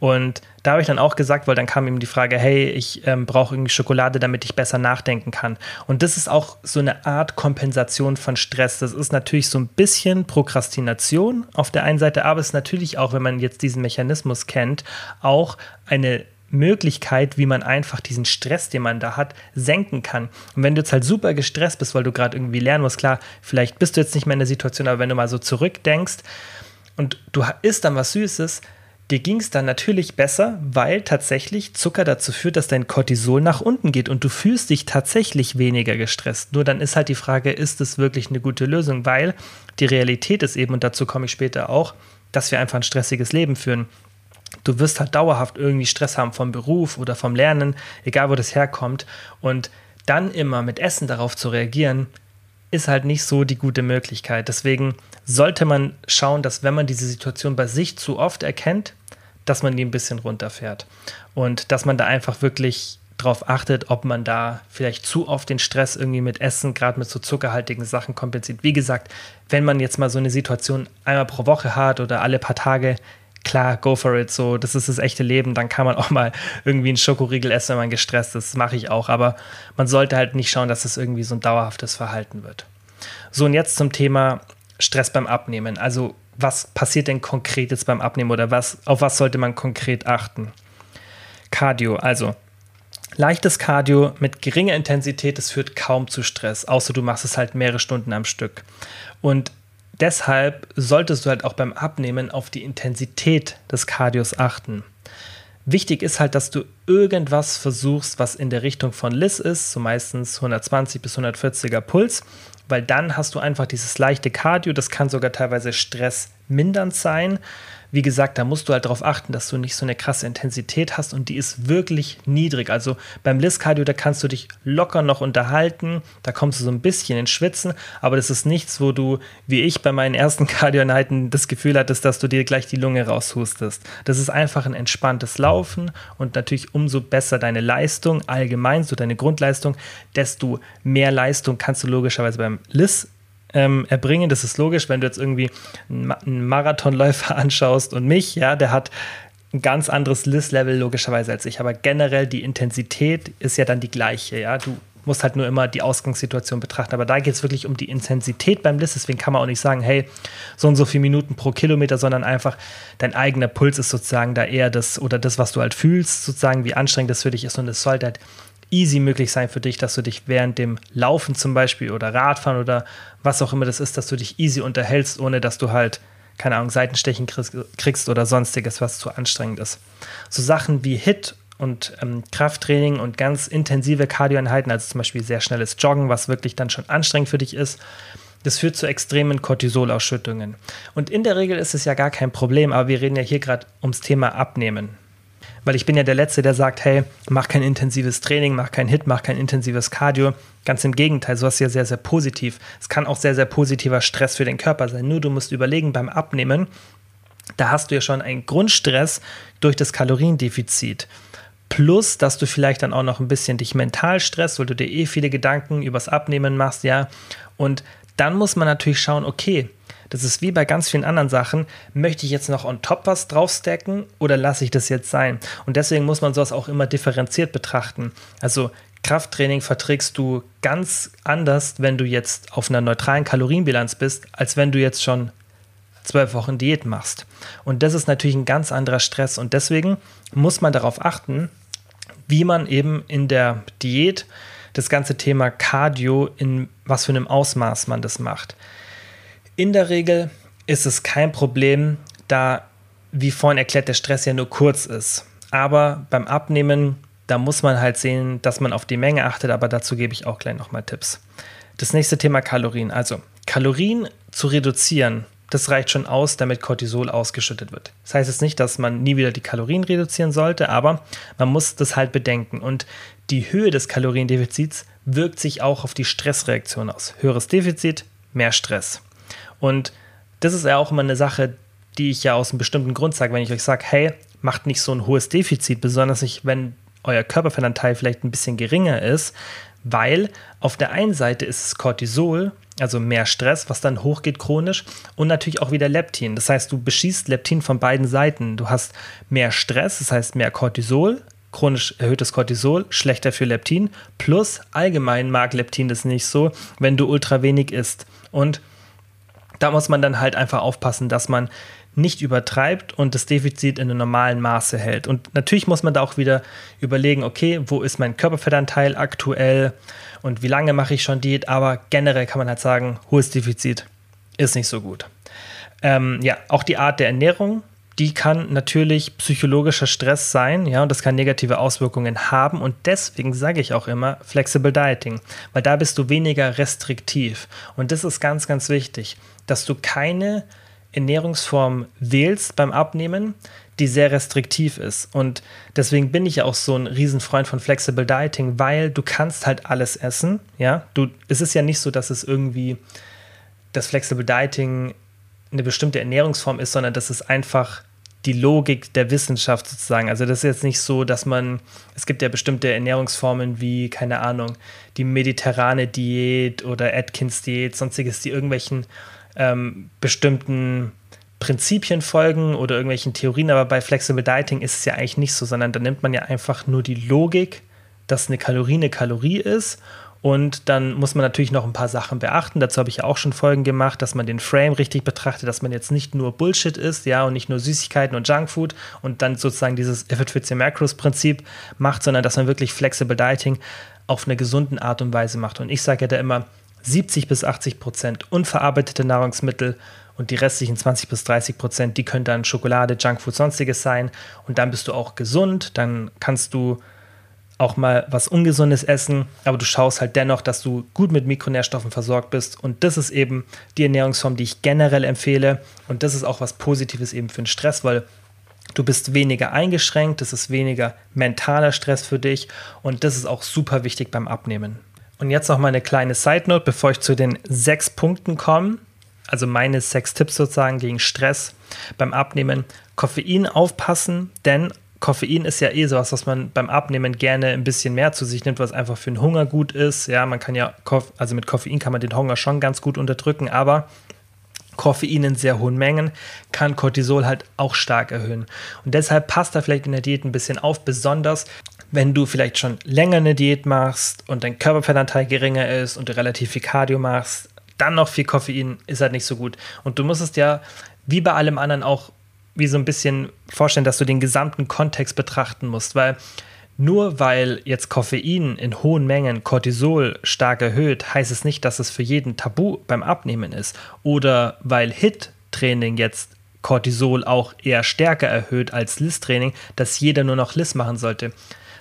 Und da habe ich dann auch gesagt, weil dann kam ihm die Frage, hey, ich ähm, brauche irgendwie Schokolade, damit ich besser nachdenken kann. Und das ist auch so eine Art Kompensation von Stress. Das ist natürlich so ein bisschen Prokrastination auf der einen Seite, aber es ist natürlich auch, wenn man jetzt diesen Mechanismus kennt, auch eine Möglichkeit, wie man einfach diesen Stress, den man da hat, senken kann. Und wenn du jetzt halt super gestresst bist, weil du gerade irgendwie lernen musst, klar, vielleicht bist du jetzt nicht mehr in der Situation, aber wenn du mal so zurückdenkst und du isst dann was Süßes, dir ging es dann natürlich besser, weil tatsächlich Zucker dazu führt, dass dein Cortisol nach unten geht und du fühlst dich tatsächlich weniger gestresst. Nur dann ist halt die Frage, ist es wirklich eine gute Lösung? Weil die Realität ist eben, und dazu komme ich später auch, dass wir einfach ein stressiges Leben führen du wirst halt dauerhaft irgendwie Stress haben vom Beruf oder vom Lernen, egal wo das herkommt. Und dann immer mit Essen darauf zu reagieren, ist halt nicht so die gute Möglichkeit. Deswegen sollte man schauen, dass wenn man diese Situation bei sich zu oft erkennt, dass man die ein bisschen runterfährt. Und dass man da einfach wirklich darauf achtet, ob man da vielleicht zu oft den Stress irgendwie mit Essen, gerade mit so zuckerhaltigen Sachen kompensiert. Wie gesagt, wenn man jetzt mal so eine Situation einmal pro Woche hat oder alle paar Tage, klar, go for it, so, das ist das echte Leben, dann kann man auch mal irgendwie einen Schokoriegel essen, wenn man gestresst ist, das mache ich auch, aber man sollte halt nicht schauen, dass es irgendwie so ein dauerhaftes Verhalten wird. So, und jetzt zum Thema Stress beim Abnehmen. Also, was passiert denn konkret jetzt beim Abnehmen oder was, auf was sollte man konkret achten? Cardio, also leichtes Cardio mit geringer Intensität, das führt kaum zu Stress, außer du machst es halt mehrere Stunden am Stück. Und deshalb solltest du halt auch beim Abnehmen auf die Intensität des Cardios achten. Wichtig ist halt, dass du irgendwas versuchst, was in der Richtung von Liz ist, so meistens 120 bis 140er Puls, weil dann hast du einfach dieses leichte Cardio, das kann sogar teilweise stressmindernd sein. Wie gesagt, da musst du halt darauf achten, dass du nicht so eine krasse Intensität hast und die ist wirklich niedrig. Also beim Liz-Cardio, da kannst du dich locker noch unterhalten, da kommst du so ein bisschen ins Schwitzen, aber das ist nichts, wo du, wie ich bei meinen ersten Cardio-Einheiten, das Gefühl hattest, dass du dir gleich die Lunge raushustest. Das ist einfach ein entspanntes Laufen und natürlich umso besser deine Leistung, allgemein so deine Grundleistung, desto mehr Leistung kannst du logischerweise beim Liz ähm, erbringen. Das ist logisch, wenn du jetzt irgendwie einen Marathonläufer anschaust und mich, ja, der hat ein ganz anderes List-Level logischerweise als ich. Aber generell die Intensität ist ja dann die gleiche, ja. Du musst halt nur immer die Ausgangssituation betrachten. Aber da geht es wirklich um die Intensität beim List. Deswegen kann man auch nicht sagen, hey, so und so viele Minuten pro Kilometer, sondern einfach dein eigener Puls ist sozusagen da eher das oder das, was du halt fühlst, sozusagen, wie anstrengend das für dich ist. Und es sollte halt easy möglich sein für dich, dass du dich während dem Laufen zum Beispiel oder Radfahren oder was auch immer das ist, dass du dich easy unterhältst, ohne dass du halt, keine Ahnung, Seitenstechen kriegst oder sonstiges, was zu anstrengend ist. So Sachen wie Hit und ähm, Krafttraining und ganz intensive Kardioeinheiten, also zum Beispiel sehr schnelles Joggen, was wirklich dann schon anstrengend für dich ist, das führt zu extremen Cortisolausschüttungen. Und in der Regel ist es ja gar kein Problem, aber wir reden ja hier gerade ums Thema Abnehmen. Weil ich bin ja der Letzte, der sagt, hey, mach kein intensives Training, mach kein Hit, mach kein intensives Cardio. Ganz im Gegenteil, sowas ist ja sehr, sehr positiv. Es kann auch sehr, sehr positiver Stress für den Körper sein. Nur du musst überlegen, beim Abnehmen, da hast du ja schon einen Grundstress durch das Kaloriendefizit. Plus, dass du vielleicht dann auch noch ein bisschen dich mental stresst, weil du dir eh viele Gedanken übers Abnehmen machst, ja. Und dann muss man natürlich schauen, okay, das ist wie bei ganz vielen anderen Sachen, möchte ich jetzt noch on top was draufstacken oder lasse ich das jetzt sein? Und deswegen muss man sowas auch immer differenziert betrachten. Also Krafttraining verträgst du ganz anders, wenn du jetzt auf einer neutralen Kalorienbilanz bist, als wenn du jetzt schon zwölf Wochen Diät machst. Und das ist natürlich ein ganz anderer Stress. Und deswegen muss man darauf achten, wie man eben in der Diät das ganze Thema Cardio in was für einem Ausmaß man das macht. In der Regel ist es kein Problem, da, wie vorhin erklärt, der Stress ja nur kurz ist. Aber beim Abnehmen, da muss man halt sehen, dass man auf die Menge achtet, aber dazu gebe ich auch gleich nochmal Tipps. Das nächste Thema Kalorien. Also Kalorien zu reduzieren das reicht schon aus, damit Cortisol ausgeschüttet wird. Das heißt jetzt nicht, dass man nie wieder die Kalorien reduzieren sollte, aber man muss das halt bedenken. Und die Höhe des Kaloriendefizits wirkt sich auch auf die Stressreaktion aus. Höheres Defizit, mehr Stress. Und das ist ja auch immer eine Sache, die ich ja aus einem bestimmten Grund sage, wenn ich euch sage, hey, macht nicht so ein hohes Defizit, besonders nicht, wenn euer Körperfettanteil vielleicht ein bisschen geringer ist, weil auf der einen Seite ist es Cortisol, also mehr Stress, was dann hochgeht chronisch und natürlich auch wieder Leptin. Das heißt, du beschießt Leptin von beiden Seiten. Du hast mehr Stress, das heißt mehr Cortisol, chronisch erhöhtes Cortisol, schlechter für Leptin, plus allgemein mag Leptin das nicht so, wenn du ultra wenig isst. Und da muss man dann halt einfach aufpassen, dass man nicht übertreibt und das Defizit in einem normalen Maße hält. Und natürlich muss man da auch wieder überlegen, okay, wo ist mein Körperfettanteil aktuell und wie lange mache ich schon Diät, aber generell kann man halt sagen, hohes Defizit ist nicht so gut. Ähm, ja, auch die Art der Ernährung, die kann natürlich psychologischer Stress sein, ja, und das kann negative Auswirkungen haben. Und deswegen sage ich auch immer Flexible Dieting, weil da bist du weniger restriktiv. Und das ist ganz, ganz wichtig, dass du keine Ernährungsform wählst beim Abnehmen, die sehr restriktiv ist. Und deswegen bin ich ja auch so ein Riesenfreund von Flexible Dieting, weil du kannst halt alles essen. Ja, du, es ist ja nicht so, dass es irgendwie das Flexible Dieting eine bestimmte Ernährungsform ist, sondern das ist einfach die Logik der Wissenschaft sozusagen. Also das ist jetzt nicht so, dass man, es gibt ja bestimmte Ernährungsformen wie, keine Ahnung, die mediterrane Diät oder Atkins Diät, sonstiges, die irgendwelchen ähm, bestimmten Prinzipien folgen oder irgendwelchen Theorien, aber bei Flexible Dieting ist es ja eigentlich nicht so, sondern da nimmt man ja einfach nur die Logik, dass eine Kalorie eine Kalorie ist und dann muss man natürlich noch ein paar Sachen beachten. Dazu habe ich ja auch schon Folgen gemacht, dass man den Frame richtig betrachtet, dass man jetzt nicht nur Bullshit isst, ja, und nicht nur Süßigkeiten und Junkfood und dann sozusagen dieses it fits your macros Prinzip macht, sondern dass man wirklich Flexible Dieting auf eine gesunden Art und Weise macht. Und ich sage ja da immer, 70 bis 80 Prozent unverarbeitete Nahrungsmittel und die restlichen 20 bis 30 Prozent, die können dann Schokolade, Junkfood, sonstiges sein. Und dann bist du auch gesund, dann kannst du auch mal was Ungesundes essen, aber du schaust halt dennoch, dass du gut mit Mikronährstoffen versorgt bist. Und das ist eben die Ernährungsform, die ich generell empfehle. Und das ist auch was Positives eben für den Stress, weil du bist weniger eingeschränkt, das ist weniger mentaler Stress für dich und das ist auch super wichtig beim Abnehmen. Und jetzt noch mal eine kleine Side Note, bevor ich zu den sechs Punkten komme. Also meine sechs Tipps sozusagen gegen Stress beim Abnehmen. Koffein aufpassen, denn Koffein ist ja eh sowas, was man beim Abnehmen gerne ein bisschen mehr zu sich nimmt, was einfach für den Hunger gut ist. Ja, man kann ja, also mit Koffein kann man den Hunger schon ganz gut unterdrücken, aber Koffein in sehr hohen Mengen kann Cortisol halt auch stark erhöhen. Und deshalb passt da vielleicht in der Diät ein bisschen auf, besonders wenn du vielleicht schon länger eine Diät machst und dein Körperfettanteil geringer ist und du relativ viel Cardio machst, dann noch viel Koffein ist halt nicht so gut. Und du musst es ja wie bei allem anderen auch wie so ein bisschen vorstellen, dass du den gesamten Kontext betrachten musst, weil nur weil jetzt Koffein in hohen Mengen Cortisol stark erhöht, heißt es nicht, dass es für jeden tabu beim Abnehmen ist. Oder weil HIT-Training jetzt Cortisol auch eher stärker erhöht als LIS-Training, dass jeder nur noch LIS machen sollte.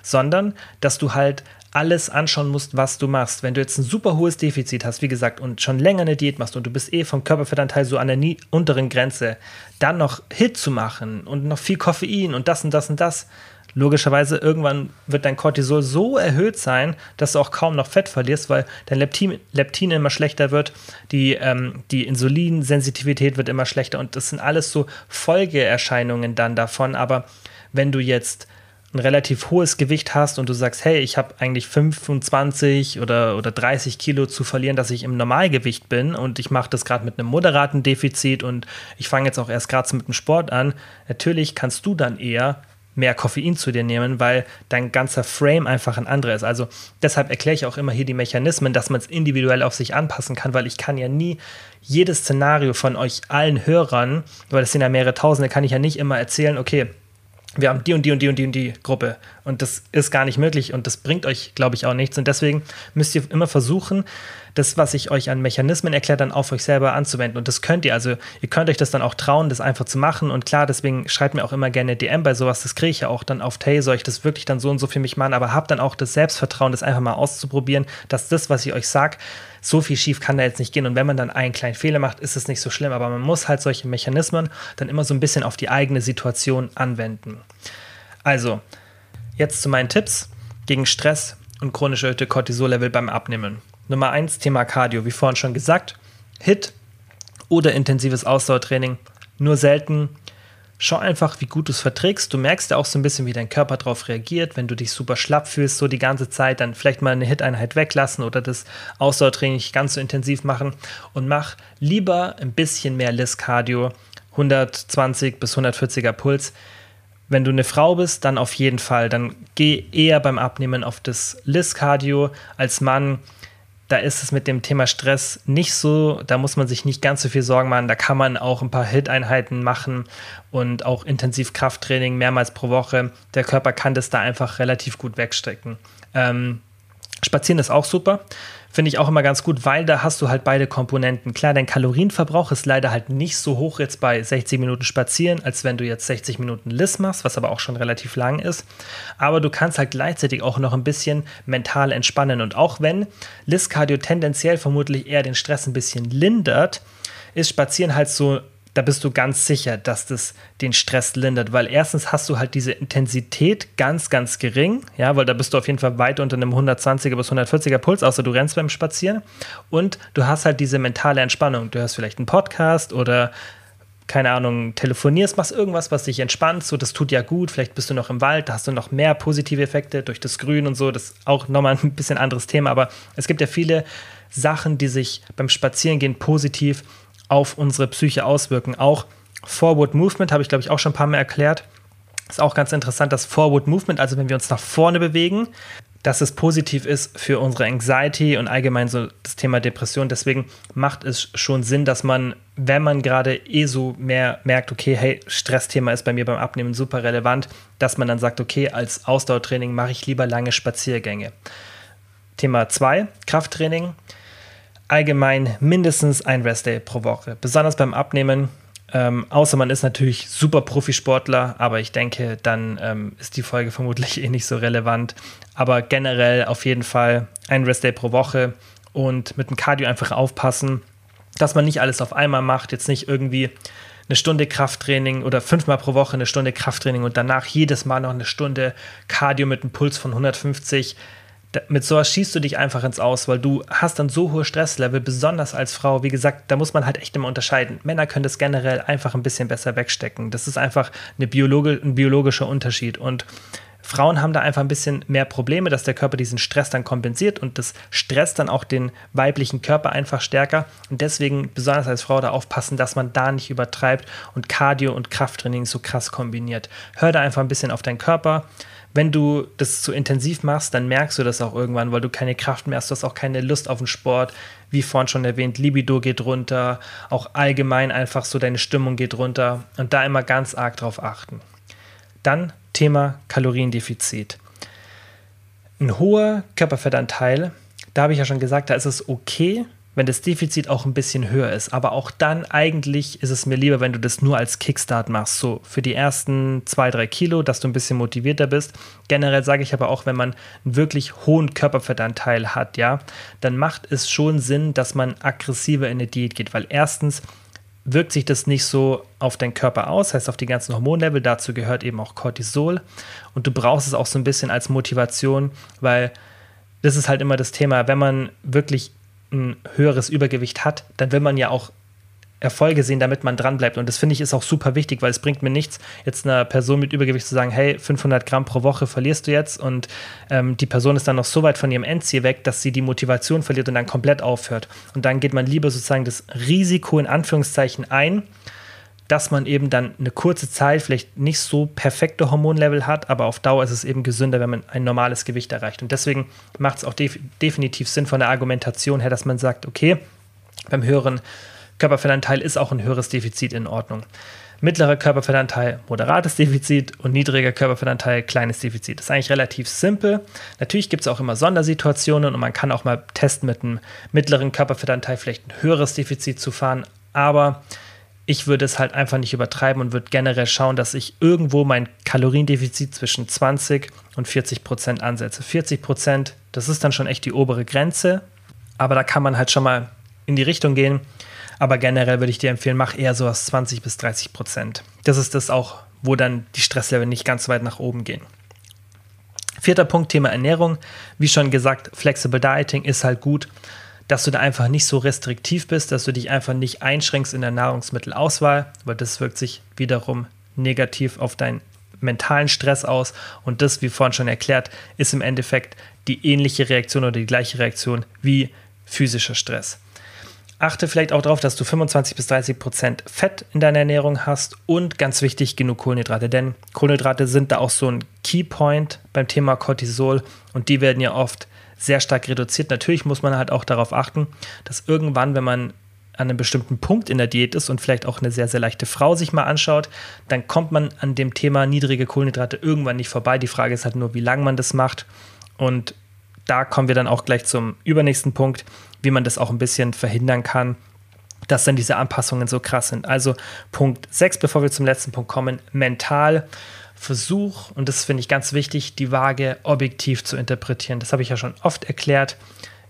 Sondern, dass du halt alles anschauen musst, was du machst. Wenn du jetzt ein super hohes Defizit hast, wie gesagt, und schon länger eine Diät machst und du bist eh vom Körperfettanteil so an der unteren Grenze, dann noch Hit zu machen und noch viel Koffein und das und das und das, logischerweise irgendwann wird dein Cortisol so erhöht sein, dass du auch kaum noch Fett verlierst, weil dein Leptin, Leptin immer schlechter wird, die, ähm, die Insulinsensitivität wird immer schlechter und das sind alles so Folgeerscheinungen dann davon. Aber wenn du jetzt ein relativ hohes Gewicht hast und du sagst, hey, ich habe eigentlich 25 oder, oder 30 Kilo zu verlieren, dass ich im Normalgewicht bin und ich mache das gerade mit einem moderaten Defizit und ich fange jetzt auch erst gerade mit dem Sport an, natürlich kannst du dann eher mehr Koffein zu dir nehmen, weil dein ganzer Frame einfach ein anderer ist. Also deshalb erkläre ich auch immer hier die Mechanismen, dass man es individuell auf sich anpassen kann, weil ich kann ja nie jedes Szenario von euch allen Hörern, weil das sind ja mehrere Tausende, kann ich ja nicht immer erzählen, okay, wir haben die und die und die und die und die Gruppe. Und das ist gar nicht möglich und das bringt euch, glaube ich, auch nichts. Und deswegen müsst ihr immer versuchen, das, was ich euch an Mechanismen erkläre, dann auf euch selber anzuwenden. Und das könnt ihr. Also ihr könnt euch das dann auch trauen, das einfach zu machen. Und klar, deswegen schreibt mir auch immer gerne DM bei sowas. Das kriege ich ja auch dann auf Tay, soll ich das wirklich dann so und so für mich machen. Aber habt dann auch das Selbstvertrauen, das einfach mal auszuprobieren, dass das, was ich euch sage, so viel schief kann da jetzt nicht gehen. Und wenn man dann einen kleinen Fehler macht, ist es nicht so schlimm. Aber man muss halt solche Mechanismen dann immer so ein bisschen auf die eigene Situation anwenden. Also, jetzt zu meinen Tipps gegen Stress und chronische erhöhte Cortisol-Level beim Abnehmen. Nummer eins, Thema Cardio. Wie vorhin schon gesagt, HIT oder intensives Ausdauertraining. Nur selten. Schau einfach, wie gut du es verträgst. Du merkst ja auch so ein bisschen, wie dein Körper darauf reagiert. Wenn du dich super schlapp fühlst, so die ganze Zeit, dann vielleicht mal eine HIT-Einheit weglassen oder das Ausdauertraining nicht ganz so intensiv machen und mach lieber ein bisschen mehr LIS-Cardio, 120 bis 140er Puls. Wenn du eine Frau bist, dann auf jeden Fall. Dann geh eher beim Abnehmen auf das LIS-Cardio als Mann da ist es mit dem Thema Stress nicht so, da muss man sich nicht ganz so viel Sorgen machen. Da kann man auch ein paar Hit-Einheiten machen und auch intensiv Krafttraining mehrmals pro Woche. Der Körper kann das da einfach relativ gut wegstecken. Ähm, Spazieren ist auch super. Finde ich auch immer ganz gut, weil da hast du halt beide Komponenten. Klar, dein Kalorienverbrauch ist leider halt nicht so hoch jetzt bei 60 Minuten Spazieren, als wenn du jetzt 60 Minuten Liss machst, was aber auch schon relativ lang ist. Aber du kannst halt gleichzeitig auch noch ein bisschen mental entspannen. Und auch wenn Liss Cardio tendenziell vermutlich eher den Stress ein bisschen lindert, ist Spazieren halt so da bist du ganz sicher, dass das den Stress lindert, weil erstens hast du halt diese Intensität ganz, ganz gering, ja, weil da bist du auf jeden Fall weit unter einem 120er bis 140er Puls, außer du rennst beim Spazieren. Und du hast halt diese mentale Entspannung. Du hörst vielleicht einen Podcast oder keine Ahnung, telefonierst, machst irgendwas, was dich entspannt, so das tut ja gut, vielleicht bist du noch im Wald, da hast du noch mehr positive Effekte durch das Grün und so, das ist auch nochmal ein bisschen anderes Thema, aber es gibt ja viele Sachen, die sich beim Spazierengehen positiv auf unsere Psyche auswirken. Auch Forward Movement habe ich, glaube ich, auch schon ein paar Mal erklärt. Ist auch ganz interessant, dass Forward Movement, also wenn wir uns nach vorne bewegen, dass es positiv ist für unsere Anxiety und allgemein so das Thema Depression. Deswegen macht es schon Sinn, dass man, wenn man gerade eh so mehr merkt, okay, hey, Stressthema ist bei mir beim Abnehmen super relevant, dass man dann sagt, okay, als Ausdauertraining mache ich lieber lange Spaziergänge. Thema 2, Krafttraining allgemein mindestens ein Restday pro Woche, besonders beim Abnehmen. Ähm, außer man ist natürlich super Profisportler, aber ich denke, dann ähm, ist die Folge vermutlich eh nicht so relevant. Aber generell auf jeden Fall ein Restday pro Woche und mit dem Cardio einfach aufpassen, dass man nicht alles auf einmal macht, jetzt nicht irgendwie eine Stunde Krafttraining oder fünfmal pro Woche eine Stunde Krafttraining und danach jedes Mal noch eine Stunde Cardio mit einem Puls von 150 mit sowas schießt du dich einfach ins Aus, weil du hast dann so hohe Stresslevel, besonders als Frau. Wie gesagt, da muss man halt echt immer unterscheiden. Männer können das generell einfach ein bisschen besser wegstecken. Das ist einfach eine Biologe, ein biologischer Unterschied. Und Frauen haben da einfach ein bisschen mehr Probleme, dass der Körper diesen Stress dann kompensiert und das stresst dann auch den weiblichen Körper einfach stärker. Und deswegen besonders als Frau da aufpassen, dass man da nicht übertreibt und Cardio und Krafttraining so krass kombiniert. Hör da einfach ein bisschen auf deinen Körper wenn du das zu intensiv machst, dann merkst du das auch irgendwann, weil du keine Kraft mehr hast, du hast auch keine Lust auf den Sport. Wie vorhin schon erwähnt, Libido geht runter, auch allgemein einfach so deine Stimmung geht runter und da immer ganz arg drauf achten. Dann Thema Kaloriendefizit. Ein hoher Körperfettanteil, da habe ich ja schon gesagt, da ist es okay, wenn das Defizit auch ein bisschen höher ist. Aber auch dann eigentlich ist es mir lieber, wenn du das nur als Kickstart machst, so für die ersten zwei, drei Kilo, dass du ein bisschen motivierter bist. Generell sage ich aber auch, wenn man einen wirklich hohen Körperfettanteil hat, ja, dann macht es schon Sinn, dass man aggressiver in eine Diät geht, weil erstens wirkt sich das nicht so auf deinen Körper aus, heißt auf die ganzen Hormonlevel, dazu gehört eben auch Cortisol und du brauchst es auch so ein bisschen als Motivation, weil das ist halt immer das Thema, wenn man wirklich ein höheres Übergewicht hat, dann will man ja auch Erfolge sehen, damit man dranbleibt. Und das finde ich ist auch super wichtig, weil es bringt mir nichts, jetzt einer Person mit Übergewicht zu sagen, hey, 500 Gramm pro Woche verlierst du jetzt und ähm, die Person ist dann noch so weit von ihrem Endziel weg, dass sie die Motivation verliert und dann komplett aufhört. Und dann geht man lieber sozusagen das Risiko in Anführungszeichen ein, dass man eben dann eine kurze Zeit vielleicht nicht so perfekte Hormonlevel hat, aber auf Dauer ist es eben gesünder, wenn man ein normales Gewicht erreicht. Und deswegen macht es auch def definitiv Sinn von der Argumentation her, dass man sagt, okay, beim höheren Körperfettanteil ist auch ein höheres Defizit in Ordnung. Mittlerer Körperfettanteil, moderates Defizit und niedriger Körperfettanteil, kleines Defizit. Das ist eigentlich relativ simpel. Natürlich gibt es auch immer Sondersituationen und man kann auch mal testen, mit einem mittleren Körperfettanteil vielleicht ein höheres Defizit zu fahren, aber ich würde es halt einfach nicht übertreiben und würde generell schauen, dass ich irgendwo mein Kaloriendefizit zwischen 20 und 40 Prozent ansetze. 40 Prozent, das ist dann schon echt die obere Grenze, aber da kann man halt schon mal in die Richtung gehen. Aber generell würde ich dir empfehlen, mach eher so aus 20 bis 30 Prozent. Das ist das auch, wo dann die Stresslevel nicht ganz weit nach oben gehen. Vierter Punkt, Thema Ernährung. Wie schon gesagt, Flexible Dieting ist halt gut dass du da einfach nicht so restriktiv bist, dass du dich einfach nicht einschränkst in der Nahrungsmittelauswahl, weil das wirkt sich wiederum negativ auf deinen mentalen Stress aus. Und das, wie vorhin schon erklärt, ist im Endeffekt die ähnliche Reaktion oder die gleiche Reaktion wie physischer Stress. Achte vielleicht auch darauf, dass du 25 bis 30 Prozent Fett in deiner Ernährung hast und ganz wichtig genug Kohlenhydrate, denn Kohlenhydrate sind da auch so ein Keypoint beim Thema Cortisol und die werden ja oft sehr stark reduziert. Natürlich muss man halt auch darauf achten, dass irgendwann, wenn man an einem bestimmten Punkt in der Diät ist und vielleicht auch eine sehr, sehr leichte Frau sich mal anschaut, dann kommt man an dem Thema niedrige Kohlenhydrate irgendwann nicht vorbei. Die Frage ist halt nur, wie lange man das macht. Und da kommen wir dann auch gleich zum übernächsten Punkt, wie man das auch ein bisschen verhindern kann, dass dann diese Anpassungen so krass sind. Also Punkt 6, bevor wir zum letzten Punkt kommen, mental. Versuch, und das finde ich ganz wichtig, die Waage objektiv zu interpretieren. Das habe ich ja schon oft erklärt.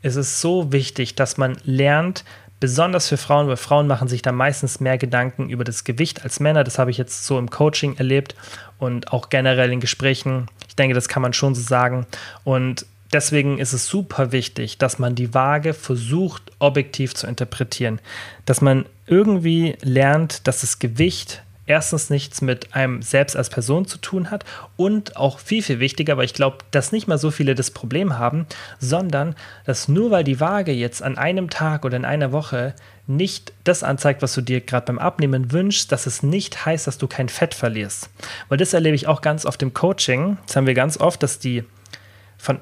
Es ist so wichtig, dass man lernt, besonders für Frauen, weil Frauen machen sich da meistens mehr Gedanken über das Gewicht als Männer. Das habe ich jetzt so im Coaching erlebt und auch generell in Gesprächen. Ich denke, das kann man schon so sagen. Und deswegen ist es super wichtig, dass man die Waage versucht, objektiv zu interpretieren. Dass man irgendwie lernt, dass das Gewicht erstens nichts mit einem selbst als Person zu tun hat und auch viel, viel wichtiger, weil ich glaube, dass nicht mal so viele das Problem haben, sondern dass nur weil die Waage jetzt an einem Tag oder in einer Woche nicht das anzeigt, was du dir gerade beim Abnehmen wünschst, dass es nicht heißt, dass du kein Fett verlierst. Weil das erlebe ich auch ganz oft im Coaching. Das haben wir ganz oft, dass die von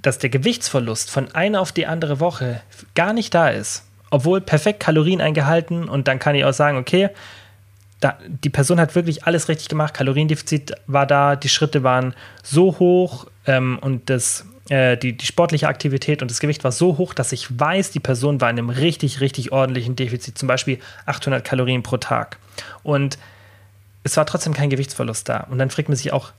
dass der Gewichtsverlust von einer auf die andere Woche gar nicht da ist. Obwohl perfekt Kalorien eingehalten und dann kann ich auch sagen, okay, da, die Person hat wirklich alles richtig gemacht. Kaloriendefizit war da, die Schritte waren so hoch ähm, und das, äh, die, die sportliche Aktivität und das Gewicht war so hoch, dass ich weiß, die Person war in einem richtig, richtig ordentlichen Defizit, zum Beispiel 800 Kalorien pro Tag. Und es war trotzdem kein Gewichtsverlust da. Und dann fragt man sich auch,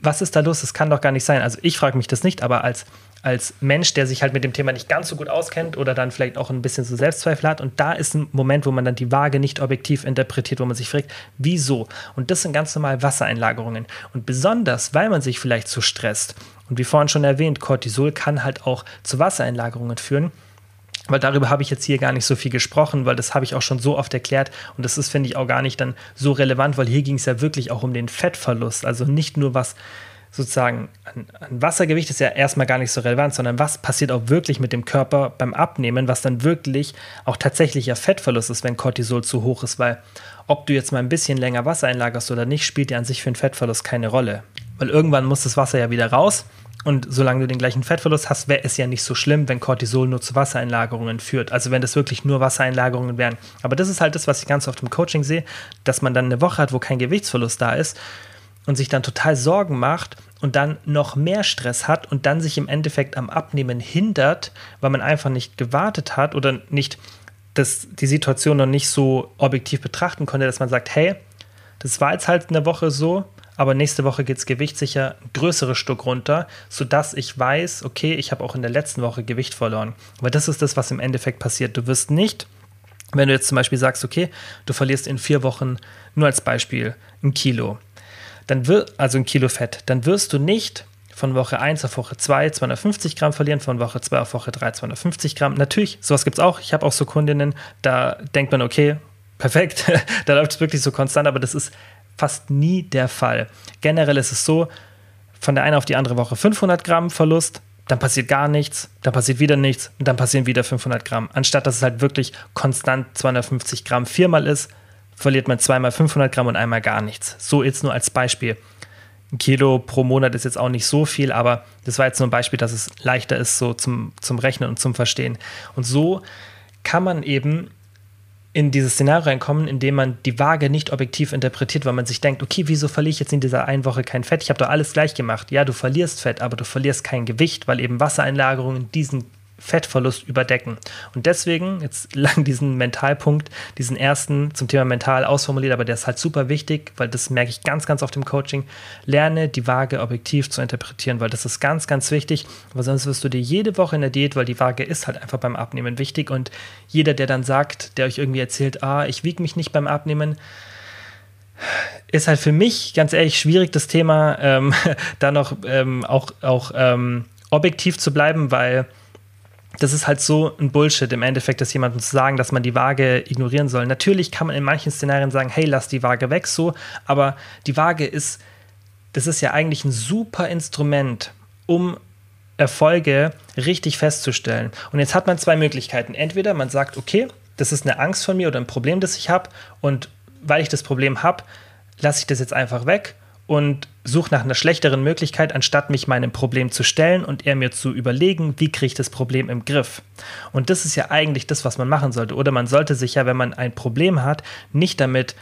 was ist da los? Das kann doch gar nicht sein. Also ich frage mich das nicht, aber als als Mensch, der sich halt mit dem Thema nicht ganz so gut auskennt oder dann vielleicht auch ein bisschen so Selbstzweifel hat. Und da ist ein Moment, wo man dann die Waage nicht objektiv interpretiert, wo man sich fragt, wieso? Und das sind ganz normal Wassereinlagerungen. Und besonders, weil man sich vielleicht so stresst. Und wie vorhin schon erwähnt, Cortisol kann halt auch zu Wassereinlagerungen führen. Weil darüber habe ich jetzt hier gar nicht so viel gesprochen, weil das habe ich auch schon so oft erklärt. Und das ist, finde ich, auch gar nicht dann so relevant, weil hier ging es ja wirklich auch um den Fettverlust. Also nicht nur was sozusagen an, an, Wassergewicht ist ja erstmal gar nicht so relevant, sondern was passiert auch wirklich mit dem Körper beim Abnehmen, was dann wirklich auch tatsächlicher Fettverlust ist, wenn Cortisol zu hoch ist, weil ob du jetzt mal ein bisschen länger Wasser einlagerst oder nicht, spielt ja an sich für den Fettverlust keine Rolle. Weil irgendwann muss das Wasser ja wieder raus und solange du den gleichen Fettverlust hast, wäre es ja nicht so schlimm, wenn Cortisol nur zu Wassereinlagerungen führt. Also wenn das wirklich nur Wassereinlagerungen wären. Aber das ist halt das, was ich ganz oft im Coaching sehe, dass man dann eine Woche hat, wo kein Gewichtsverlust da ist und sich dann total Sorgen macht und dann noch mehr Stress hat und dann sich im Endeffekt am Abnehmen hindert, weil man einfach nicht gewartet hat oder nicht das, die Situation noch nicht so objektiv betrachten konnte, dass man sagt, hey, das war jetzt halt eine Woche so, aber nächste Woche geht das Gewicht sicher ein größeres Stück runter, sodass ich weiß, okay, ich habe auch in der letzten Woche Gewicht verloren. Aber das ist das, was im Endeffekt passiert. Du wirst nicht, wenn du jetzt zum Beispiel sagst, okay, du verlierst in vier Wochen nur als Beispiel ein Kilo, dann wird, also ein Kilo Fett, dann wirst du nicht von Woche 1 auf Woche 2 250 Gramm verlieren, von Woche 2 auf Woche 3 250 Gramm. Natürlich, sowas gibt es auch. Ich habe auch so Kundinnen, da denkt man, okay, perfekt, da läuft es wirklich so konstant, aber das ist fast nie der Fall. Generell ist es so, von der einen auf die andere Woche 500 Gramm Verlust, dann passiert gar nichts, dann passiert wieder nichts und dann passieren wieder 500 Gramm. Anstatt dass es halt wirklich konstant 250 Gramm viermal ist, verliert man zweimal 500 Gramm und einmal gar nichts. So jetzt nur als Beispiel. Ein Kilo pro Monat ist jetzt auch nicht so viel, aber das war jetzt nur ein Beispiel, dass es leichter ist, so zum, zum Rechnen und zum Verstehen. Und so kann man eben in dieses Szenario reinkommen, in dem man die Waage nicht objektiv interpretiert, weil man sich denkt, okay, wieso verliere ich jetzt in dieser einen Woche kein Fett? Ich habe doch alles gleich gemacht. Ja, du verlierst Fett, aber du verlierst kein Gewicht, weil eben Wassereinlagerungen diesen Fettverlust überdecken. Und deswegen, jetzt lang diesen Mentalpunkt, diesen ersten zum Thema mental ausformuliert, aber der ist halt super wichtig, weil das merke ich ganz, ganz oft im Coaching. Lerne die Waage objektiv zu interpretieren, weil das ist ganz, ganz wichtig, weil sonst wirst du dir jede Woche in der Diät, weil die Waage ist halt einfach beim Abnehmen wichtig und jeder, der dann sagt, der euch irgendwie erzählt, ah, ich wiege mich nicht beim Abnehmen, ist halt für mich ganz ehrlich schwierig, das Thema ähm, da noch ähm, auch, auch ähm, objektiv zu bleiben, weil das ist halt so ein Bullshit im Endeffekt, dass jemandem zu sagen, dass man die Waage ignorieren soll. Natürlich kann man in manchen Szenarien sagen, hey, lass die Waage weg so, aber die Waage ist, das ist ja eigentlich ein super Instrument, um Erfolge richtig festzustellen. Und jetzt hat man zwei Möglichkeiten. Entweder man sagt, okay, das ist eine Angst von mir oder ein Problem, das ich habe und weil ich das Problem habe, lasse ich das jetzt einfach weg und suche nach einer schlechteren Möglichkeit, anstatt mich meinem Problem zu stellen und eher mir zu überlegen, wie kriege ich das Problem im Griff. Und das ist ja eigentlich das, was man machen sollte. Oder man sollte sich ja, wenn man ein Problem hat, nicht damit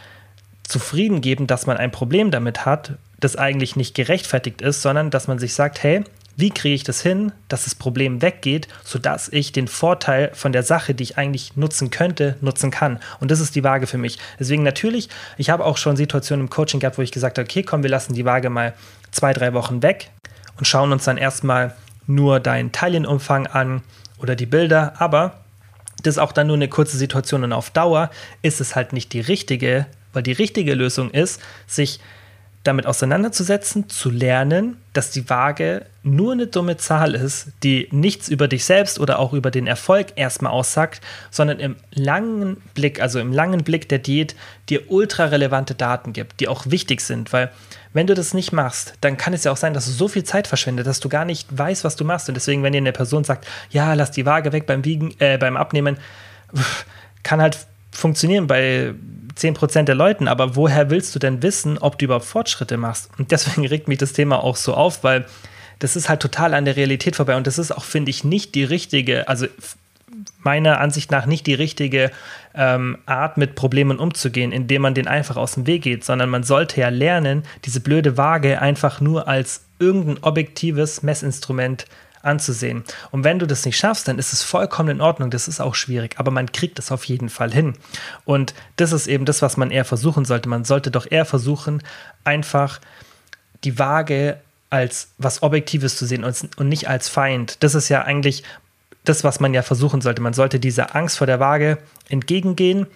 zufrieden geben, dass man ein Problem damit hat, das eigentlich nicht gerechtfertigt ist, sondern dass man sich sagt, hey, wie kriege ich das hin, dass das Problem weggeht, sodass ich den Vorteil von der Sache, die ich eigentlich nutzen könnte, nutzen kann. Und das ist die Waage für mich. Deswegen natürlich, ich habe auch schon Situationen im Coaching gehabt, wo ich gesagt habe, okay, komm, wir lassen die Waage mal zwei, drei Wochen weg und schauen uns dann erstmal nur deinen Taillenumfang an oder die Bilder. Aber das ist auch dann nur eine kurze Situation und auf Dauer ist es halt nicht die richtige, weil die richtige Lösung ist, sich damit auseinanderzusetzen, zu lernen, dass die Waage nur eine dumme Zahl ist, die nichts über dich selbst oder auch über den Erfolg erstmal aussagt, sondern im langen Blick, also im langen Blick der Diät, dir ultra relevante Daten gibt, die auch wichtig sind, weil wenn du das nicht machst, dann kann es ja auch sein, dass du so viel Zeit verschwendest, dass du gar nicht weißt, was du machst. Und deswegen, wenn dir eine Person sagt, ja, lass die Waage weg beim Wiegen, äh, beim Abnehmen, kann halt funktionieren bei 10% der Leuten, aber woher willst du denn wissen, ob du überhaupt Fortschritte machst? Und deswegen regt mich das Thema auch so auf, weil das ist halt total an der Realität vorbei. Und das ist auch, finde ich, nicht die richtige, also meiner Ansicht nach nicht die richtige ähm, Art, mit Problemen umzugehen, indem man den einfach aus dem Weg geht, sondern man sollte ja lernen, diese blöde Waage einfach nur als irgendein objektives Messinstrument anzusehen. Und wenn du das nicht schaffst, dann ist es vollkommen in Ordnung. Das ist auch schwierig, aber man kriegt es auf jeden Fall hin. Und das ist eben das, was man eher versuchen sollte. Man sollte doch eher versuchen, einfach die Waage als was Objektives zu sehen und, nicht als Feind. Das ist ja eigentlich das, was man ja versuchen sollte. Man sollte dieser Angst vor der Waage entgegengehen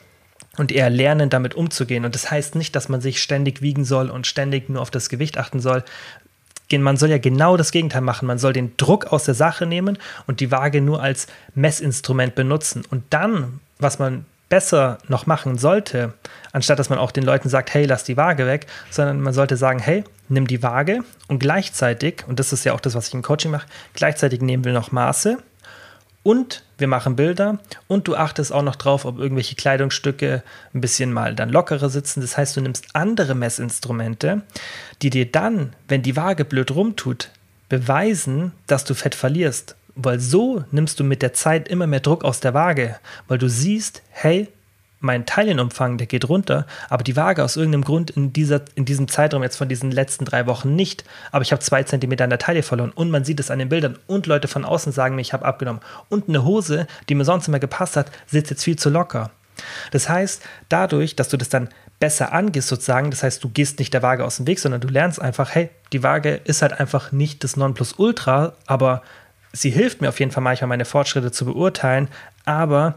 und eher lernen, damit umzugehen. Und das heißt nicht, dass man sich ständig wiegen soll und ständig nur auf das Gewicht achten soll, man soll ja genau das Gegenteil machen. Man soll den Druck aus der Sache nehmen und die Waage nur als Messinstrument benutzen. Und dann, was man besser noch machen sollte, anstatt dass man auch den Leuten sagt, hey, lass die Waage weg, sondern man sollte sagen, hey, nimm die Waage und gleichzeitig, und das ist ja auch das, was ich im Coaching mache, gleichzeitig nehmen wir noch Maße und wir machen Bilder und du achtest auch noch drauf, ob irgendwelche Kleidungsstücke ein bisschen mal dann lockerer sitzen. Das heißt, du nimmst andere Messinstrumente, die dir dann, wenn die Waage blöd rumtut, beweisen, dass du Fett verlierst. Weil so nimmst du mit der Zeit immer mehr Druck aus der Waage, weil du siehst, hey, mein Teilchenumfang, der geht runter, aber die Waage aus irgendeinem Grund in, dieser, in diesem Zeitraum jetzt von diesen letzten drei Wochen nicht. Aber ich habe zwei Zentimeter an der Taille verloren und man sieht es an den Bildern und Leute von außen sagen mir, ich habe abgenommen. Und eine Hose, die mir sonst immer gepasst hat, sitzt jetzt viel zu locker. Das heißt, dadurch, dass du das dann besser angehst sozusagen, das heißt, du gehst nicht der Waage aus dem Weg, sondern du lernst einfach, hey, die Waage ist halt einfach nicht das Nonplusultra, aber sie hilft mir auf jeden Fall manchmal meine Fortschritte zu beurteilen, aber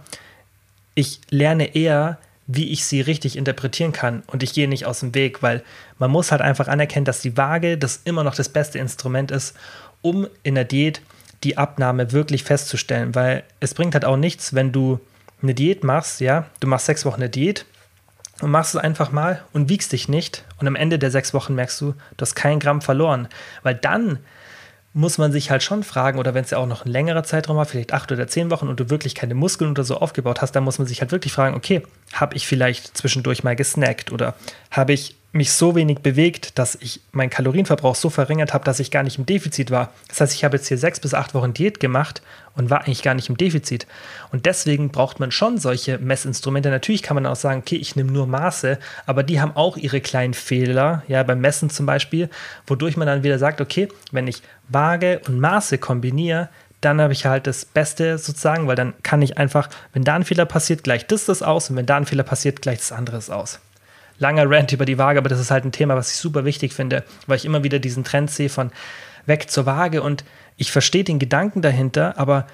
ich lerne eher, wie ich sie richtig interpretieren kann und ich gehe nicht aus dem Weg, weil man muss halt einfach anerkennen, dass die Waage das immer noch das beste Instrument ist, um in der Diät die Abnahme wirklich festzustellen, weil es bringt halt auch nichts, wenn du eine Diät machst, ja, du machst sechs Wochen eine Diät und machst es einfach mal und wiegst dich nicht und am Ende der sechs Wochen merkst du, du hast keinen Gramm verloren, weil dann muss man sich halt schon fragen, oder wenn es ja auch noch ein längerer Zeitraum war, vielleicht acht oder zehn Wochen und du wirklich keine Muskeln oder so aufgebaut hast, dann muss man sich halt wirklich fragen, okay, habe ich vielleicht zwischendurch mal gesnackt oder habe ich mich so wenig bewegt, dass ich meinen Kalorienverbrauch so verringert habe, dass ich gar nicht im Defizit war. Das heißt, ich habe jetzt hier sechs bis acht Wochen Diät gemacht und war eigentlich gar nicht im Defizit. Und deswegen braucht man schon solche Messinstrumente. Natürlich kann man auch sagen, okay, ich nehme nur Maße, aber die haben auch ihre kleinen Fehler, ja, beim Messen zum Beispiel, wodurch man dann wieder sagt, okay, wenn ich Waage und Maße kombiniere, dann habe ich halt das Beste sozusagen, weil dann kann ich einfach, wenn da ein Fehler passiert, gleich das das aus und wenn da ein Fehler passiert, gleich das andere aus langer Rant über die Waage, aber das ist halt ein Thema, was ich super wichtig finde, weil ich immer wieder diesen Trend sehe von weg zur Waage und ich verstehe den Gedanken dahinter, aber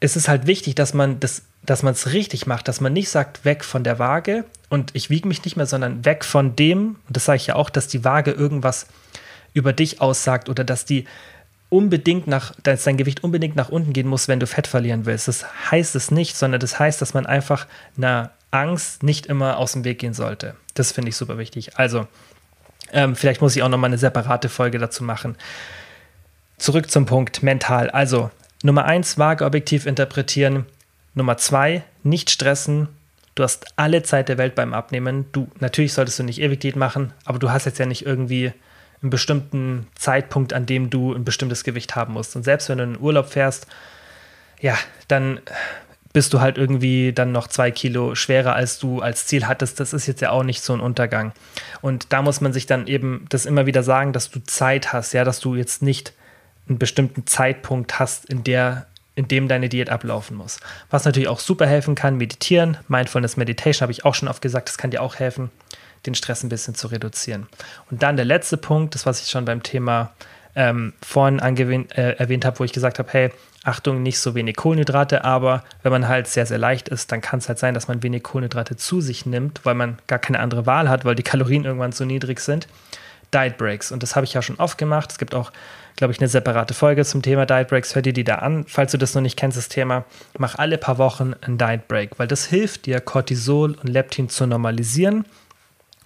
es ist halt wichtig, dass man das, dass man es richtig macht, dass man nicht sagt, weg von der Waage und ich wiege mich nicht mehr, sondern weg von dem, und das sage ich ja auch, dass die Waage irgendwas über dich aussagt oder dass die unbedingt nach, dass dein Gewicht unbedingt nach unten gehen muss, wenn du Fett verlieren willst. Das heißt es nicht, sondern das heißt, dass man einfach einer Angst nicht immer aus dem Weg gehen sollte. Das finde ich super wichtig. Also, ähm, vielleicht muss ich auch noch mal eine separate Folge dazu machen. Zurück zum Punkt mental. Also, Nummer eins, Waage objektiv interpretieren. Nummer zwei, nicht stressen. Du hast alle Zeit der Welt beim Abnehmen. Du, natürlich solltest du nicht ewig Diät machen, aber du hast jetzt ja nicht irgendwie einen bestimmten Zeitpunkt, an dem du ein bestimmtes Gewicht haben musst. Und selbst wenn du in den Urlaub fährst, ja, dann bist du halt irgendwie dann noch zwei Kilo schwerer, als du als Ziel hattest. Das ist jetzt ja auch nicht so ein Untergang. Und da muss man sich dann eben das immer wieder sagen, dass du Zeit hast, ja, dass du jetzt nicht einen bestimmten Zeitpunkt hast, in der in dem deine Diät ablaufen muss. Was natürlich auch super helfen kann, meditieren, Mindfulness Meditation habe ich auch schon oft gesagt, das kann dir auch helfen, den Stress ein bisschen zu reduzieren. Und dann der letzte Punkt, das was ich schon beim Thema ähm, vorhin äh, erwähnt habe, wo ich gesagt habe, hey, Achtung, nicht so wenig Kohlenhydrate, aber wenn man halt sehr, sehr leicht ist, dann kann es halt sein, dass man wenig Kohlenhydrate zu sich nimmt, weil man gar keine andere Wahl hat, weil die Kalorien irgendwann so niedrig sind. Diet Breaks. Und das habe ich ja schon oft gemacht. Es gibt auch, glaube ich, eine separate Folge zum Thema Diet Breaks. Hör dir die da an, falls du das noch nicht kennst, das Thema. Mach alle paar Wochen ein Diet Break, weil das hilft dir, Cortisol und Leptin zu normalisieren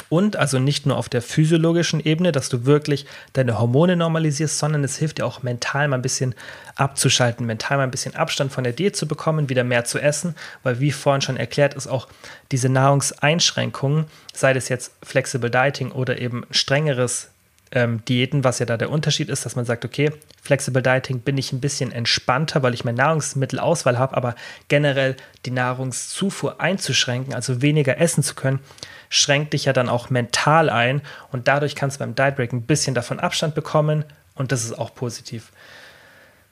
und also nicht nur auf der physiologischen Ebene, dass du wirklich deine Hormone normalisierst, sondern es hilft dir auch mental mal ein bisschen abzuschalten, mental mal ein bisschen Abstand von der Diät zu bekommen, wieder mehr zu essen, weil wie vorhin schon erklärt ist, auch diese Nahrungseinschränkungen, sei das jetzt Flexible Dieting oder eben strengeres ähm, Diäten, was ja da der Unterschied ist, dass man sagt, okay, Flexible Dieting bin ich ein bisschen entspannter, weil ich mehr Nahrungsmittelauswahl habe, aber generell die Nahrungszufuhr einzuschränken, also weniger essen zu können, schränkt dich ja dann auch mental ein und dadurch kannst du beim Diet Break ein bisschen davon Abstand bekommen und das ist auch positiv.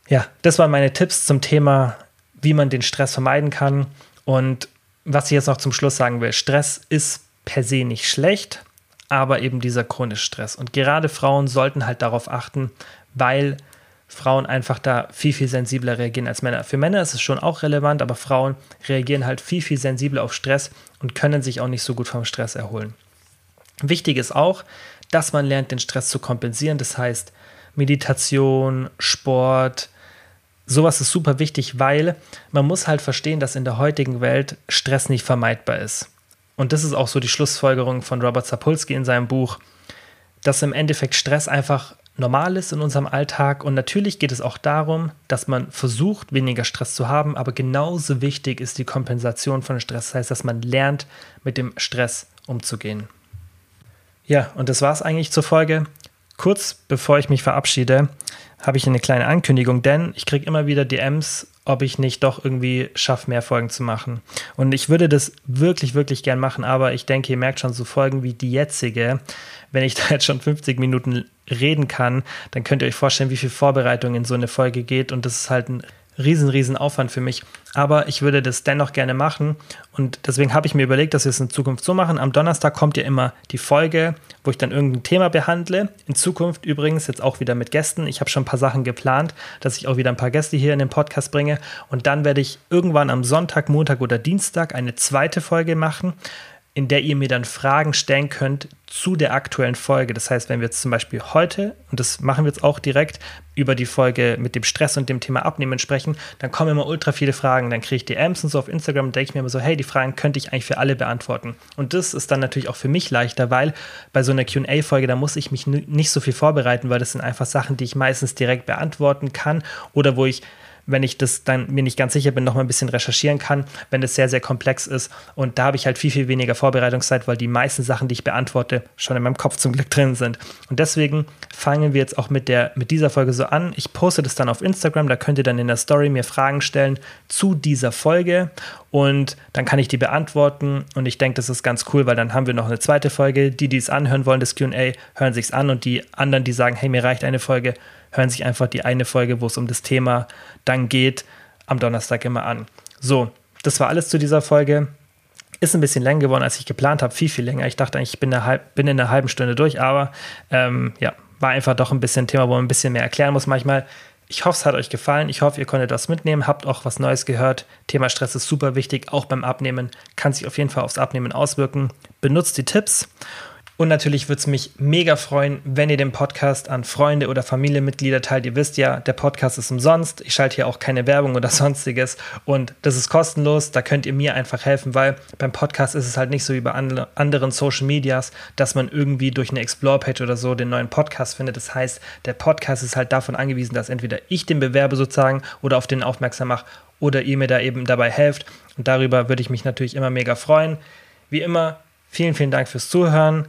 Ja, das waren meine Tipps zum Thema, wie man den Stress vermeiden kann und was ich jetzt noch zum Schluss sagen will, Stress ist per se nicht schlecht, aber eben dieser chronische Stress. Und gerade Frauen sollten halt darauf achten, weil Frauen einfach da viel, viel sensibler reagieren als Männer. Für Männer ist es schon auch relevant, aber Frauen reagieren halt viel, viel sensibler auf Stress und können sich auch nicht so gut vom Stress erholen. Wichtig ist auch, dass man lernt, den Stress zu kompensieren. Das heißt, Meditation, Sport, sowas ist super wichtig, weil man muss halt verstehen, dass in der heutigen Welt Stress nicht vermeidbar ist. Und das ist auch so die Schlussfolgerung von Robert Sapolsky in seinem Buch dass im Endeffekt Stress einfach normal ist in unserem Alltag. Und natürlich geht es auch darum, dass man versucht, weniger Stress zu haben, aber genauso wichtig ist die Kompensation von Stress. Das heißt, dass man lernt, mit dem Stress umzugehen. Ja, und das war es eigentlich zur Folge. Kurz bevor ich mich verabschiede, habe ich eine kleine Ankündigung, denn ich kriege immer wieder DMs, ob ich nicht doch irgendwie schaffe, mehr Folgen zu machen. Und ich würde das wirklich, wirklich gern machen, aber ich denke, ihr merkt schon so Folgen wie die jetzige. Wenn ich da jetzt schon 50 Minuten reden kann, dann könnt ihr euch vorstellen, wie viel Vorbereitung in so eine Folge geht. Und das ist halt ein riesen, riesen Aufwand für mich. Aber ich würde das dennoch gerne machen. Und deswegen habe ich mir überlegt, dass wir es in Zukunft so machen. Am Donnerstag kommt ja immer die Folge, wo ich dann irgendein Thema behandle. In Zukunft übrigens jetzt auch wieder mit Gästen. Ich habe schon ein paar Sachen geplant, dass ich auch wieder ein paar Gäste hier in den Podcast bringe. Und dann werde ich irgendwann am Sonntag, Montag oder Dienstag eine zweite Folge machen in der ihr mir dann Fragen stellen könnt zu der aktuellen Folge. Das heißt, wenn wir jetzt zum Beispiel heute, und das machen wir jetzt auch direkt, über die Folge mit dem Stress und dem Thema Abnehmen sprechen, dann kommen immer ultra viele Fragen. Dann kriege ich DMs und so auf Instagram und denke ich mir immer so, hey, die Fragen könnte ich eigentlich für alle beantworten. Und das ist dann natürlich auch für mich leichter, weil bei so einer QA-Folge, da muss ich mich nicht so viel vorbereiten, weil das sind einfach Sachen, die ich meistens direkt beantworten kann oder wo ich wenn ich das dann mir nicht ganz sicher bin, noch mal ein bisschen recherchieren kann, wenn es sehr, sehr komplex ist. Und da habe ich halt viel, viel weniger Vorbereitungszeit, weil die meisten Sachen, die ich beantworte, schon in meinem Kopf zum Glück drin sind. Und deswegen fangen wir jetzt auch mit, der, mit dieser Folge so an. Ich poste das dann auf Instagram, da könnt ihr dann in der Story mir Fragen stellen zu dieser Folge und dann kann ich die beantworten. Und ich denke, das ist ganz cool, weil dann haben wir noch eine zweite Folge. Die, die es anhören wollen, das QA, hören sich es an und die anderen, die sagen, hey, mir reicht eine Folge, hören sich einfach die eine Folge, wo es um das Thema dann geht, am Donnerstag immer an. So, das war alles zu dieser Folge. Ist ein bisschen länger geworden, als ich geplant habe, viel, viel länger. Ich dachte eigentlich, ich bin, eine, bin in einer halben Stunde durch, aber ähm, ja, war einfach doch ein bisschen ein Thema, wo man ein bisschen mehr erklären muss manchmal. Ich hoffe, es hat euch gefallen. Ich hoffe, ihr konntet was mitnehmen, habt auch was Neues gehört. Thema Stress ist super wichtig, auch beim Abnehmen. Kann sich auf jeden Fall aufs Abnehmen auswirken. Benutzt die Tipps und natürlich würde es mich mega freuen, wenn ihr den Podcast an Freunde oder Familienmitglieder teilt. Ihr wisst ja, der Podcast ist umsonst. Ich schalte hier auch keine Werbung oder sonstiges. Und das ist kostenlos. Da könnt ihr mir einfach helfen, weil beim Podcast ist es halt nicht so wie bei anderen Social Medias, dass man irgendwie durch eine Explore-Page oder so den neuen Podcast findet. Das heißt, der Podcast ist halt davon angewiesen, dass entweder ich den bewerbe sozusagen oder auf den aufmerksam mache oder ihr mir da eben dabei helft. Und darüber würde ich mich natürlich immer mega freuen. Wie immer, vielen, vielen Dank fürs Zuhören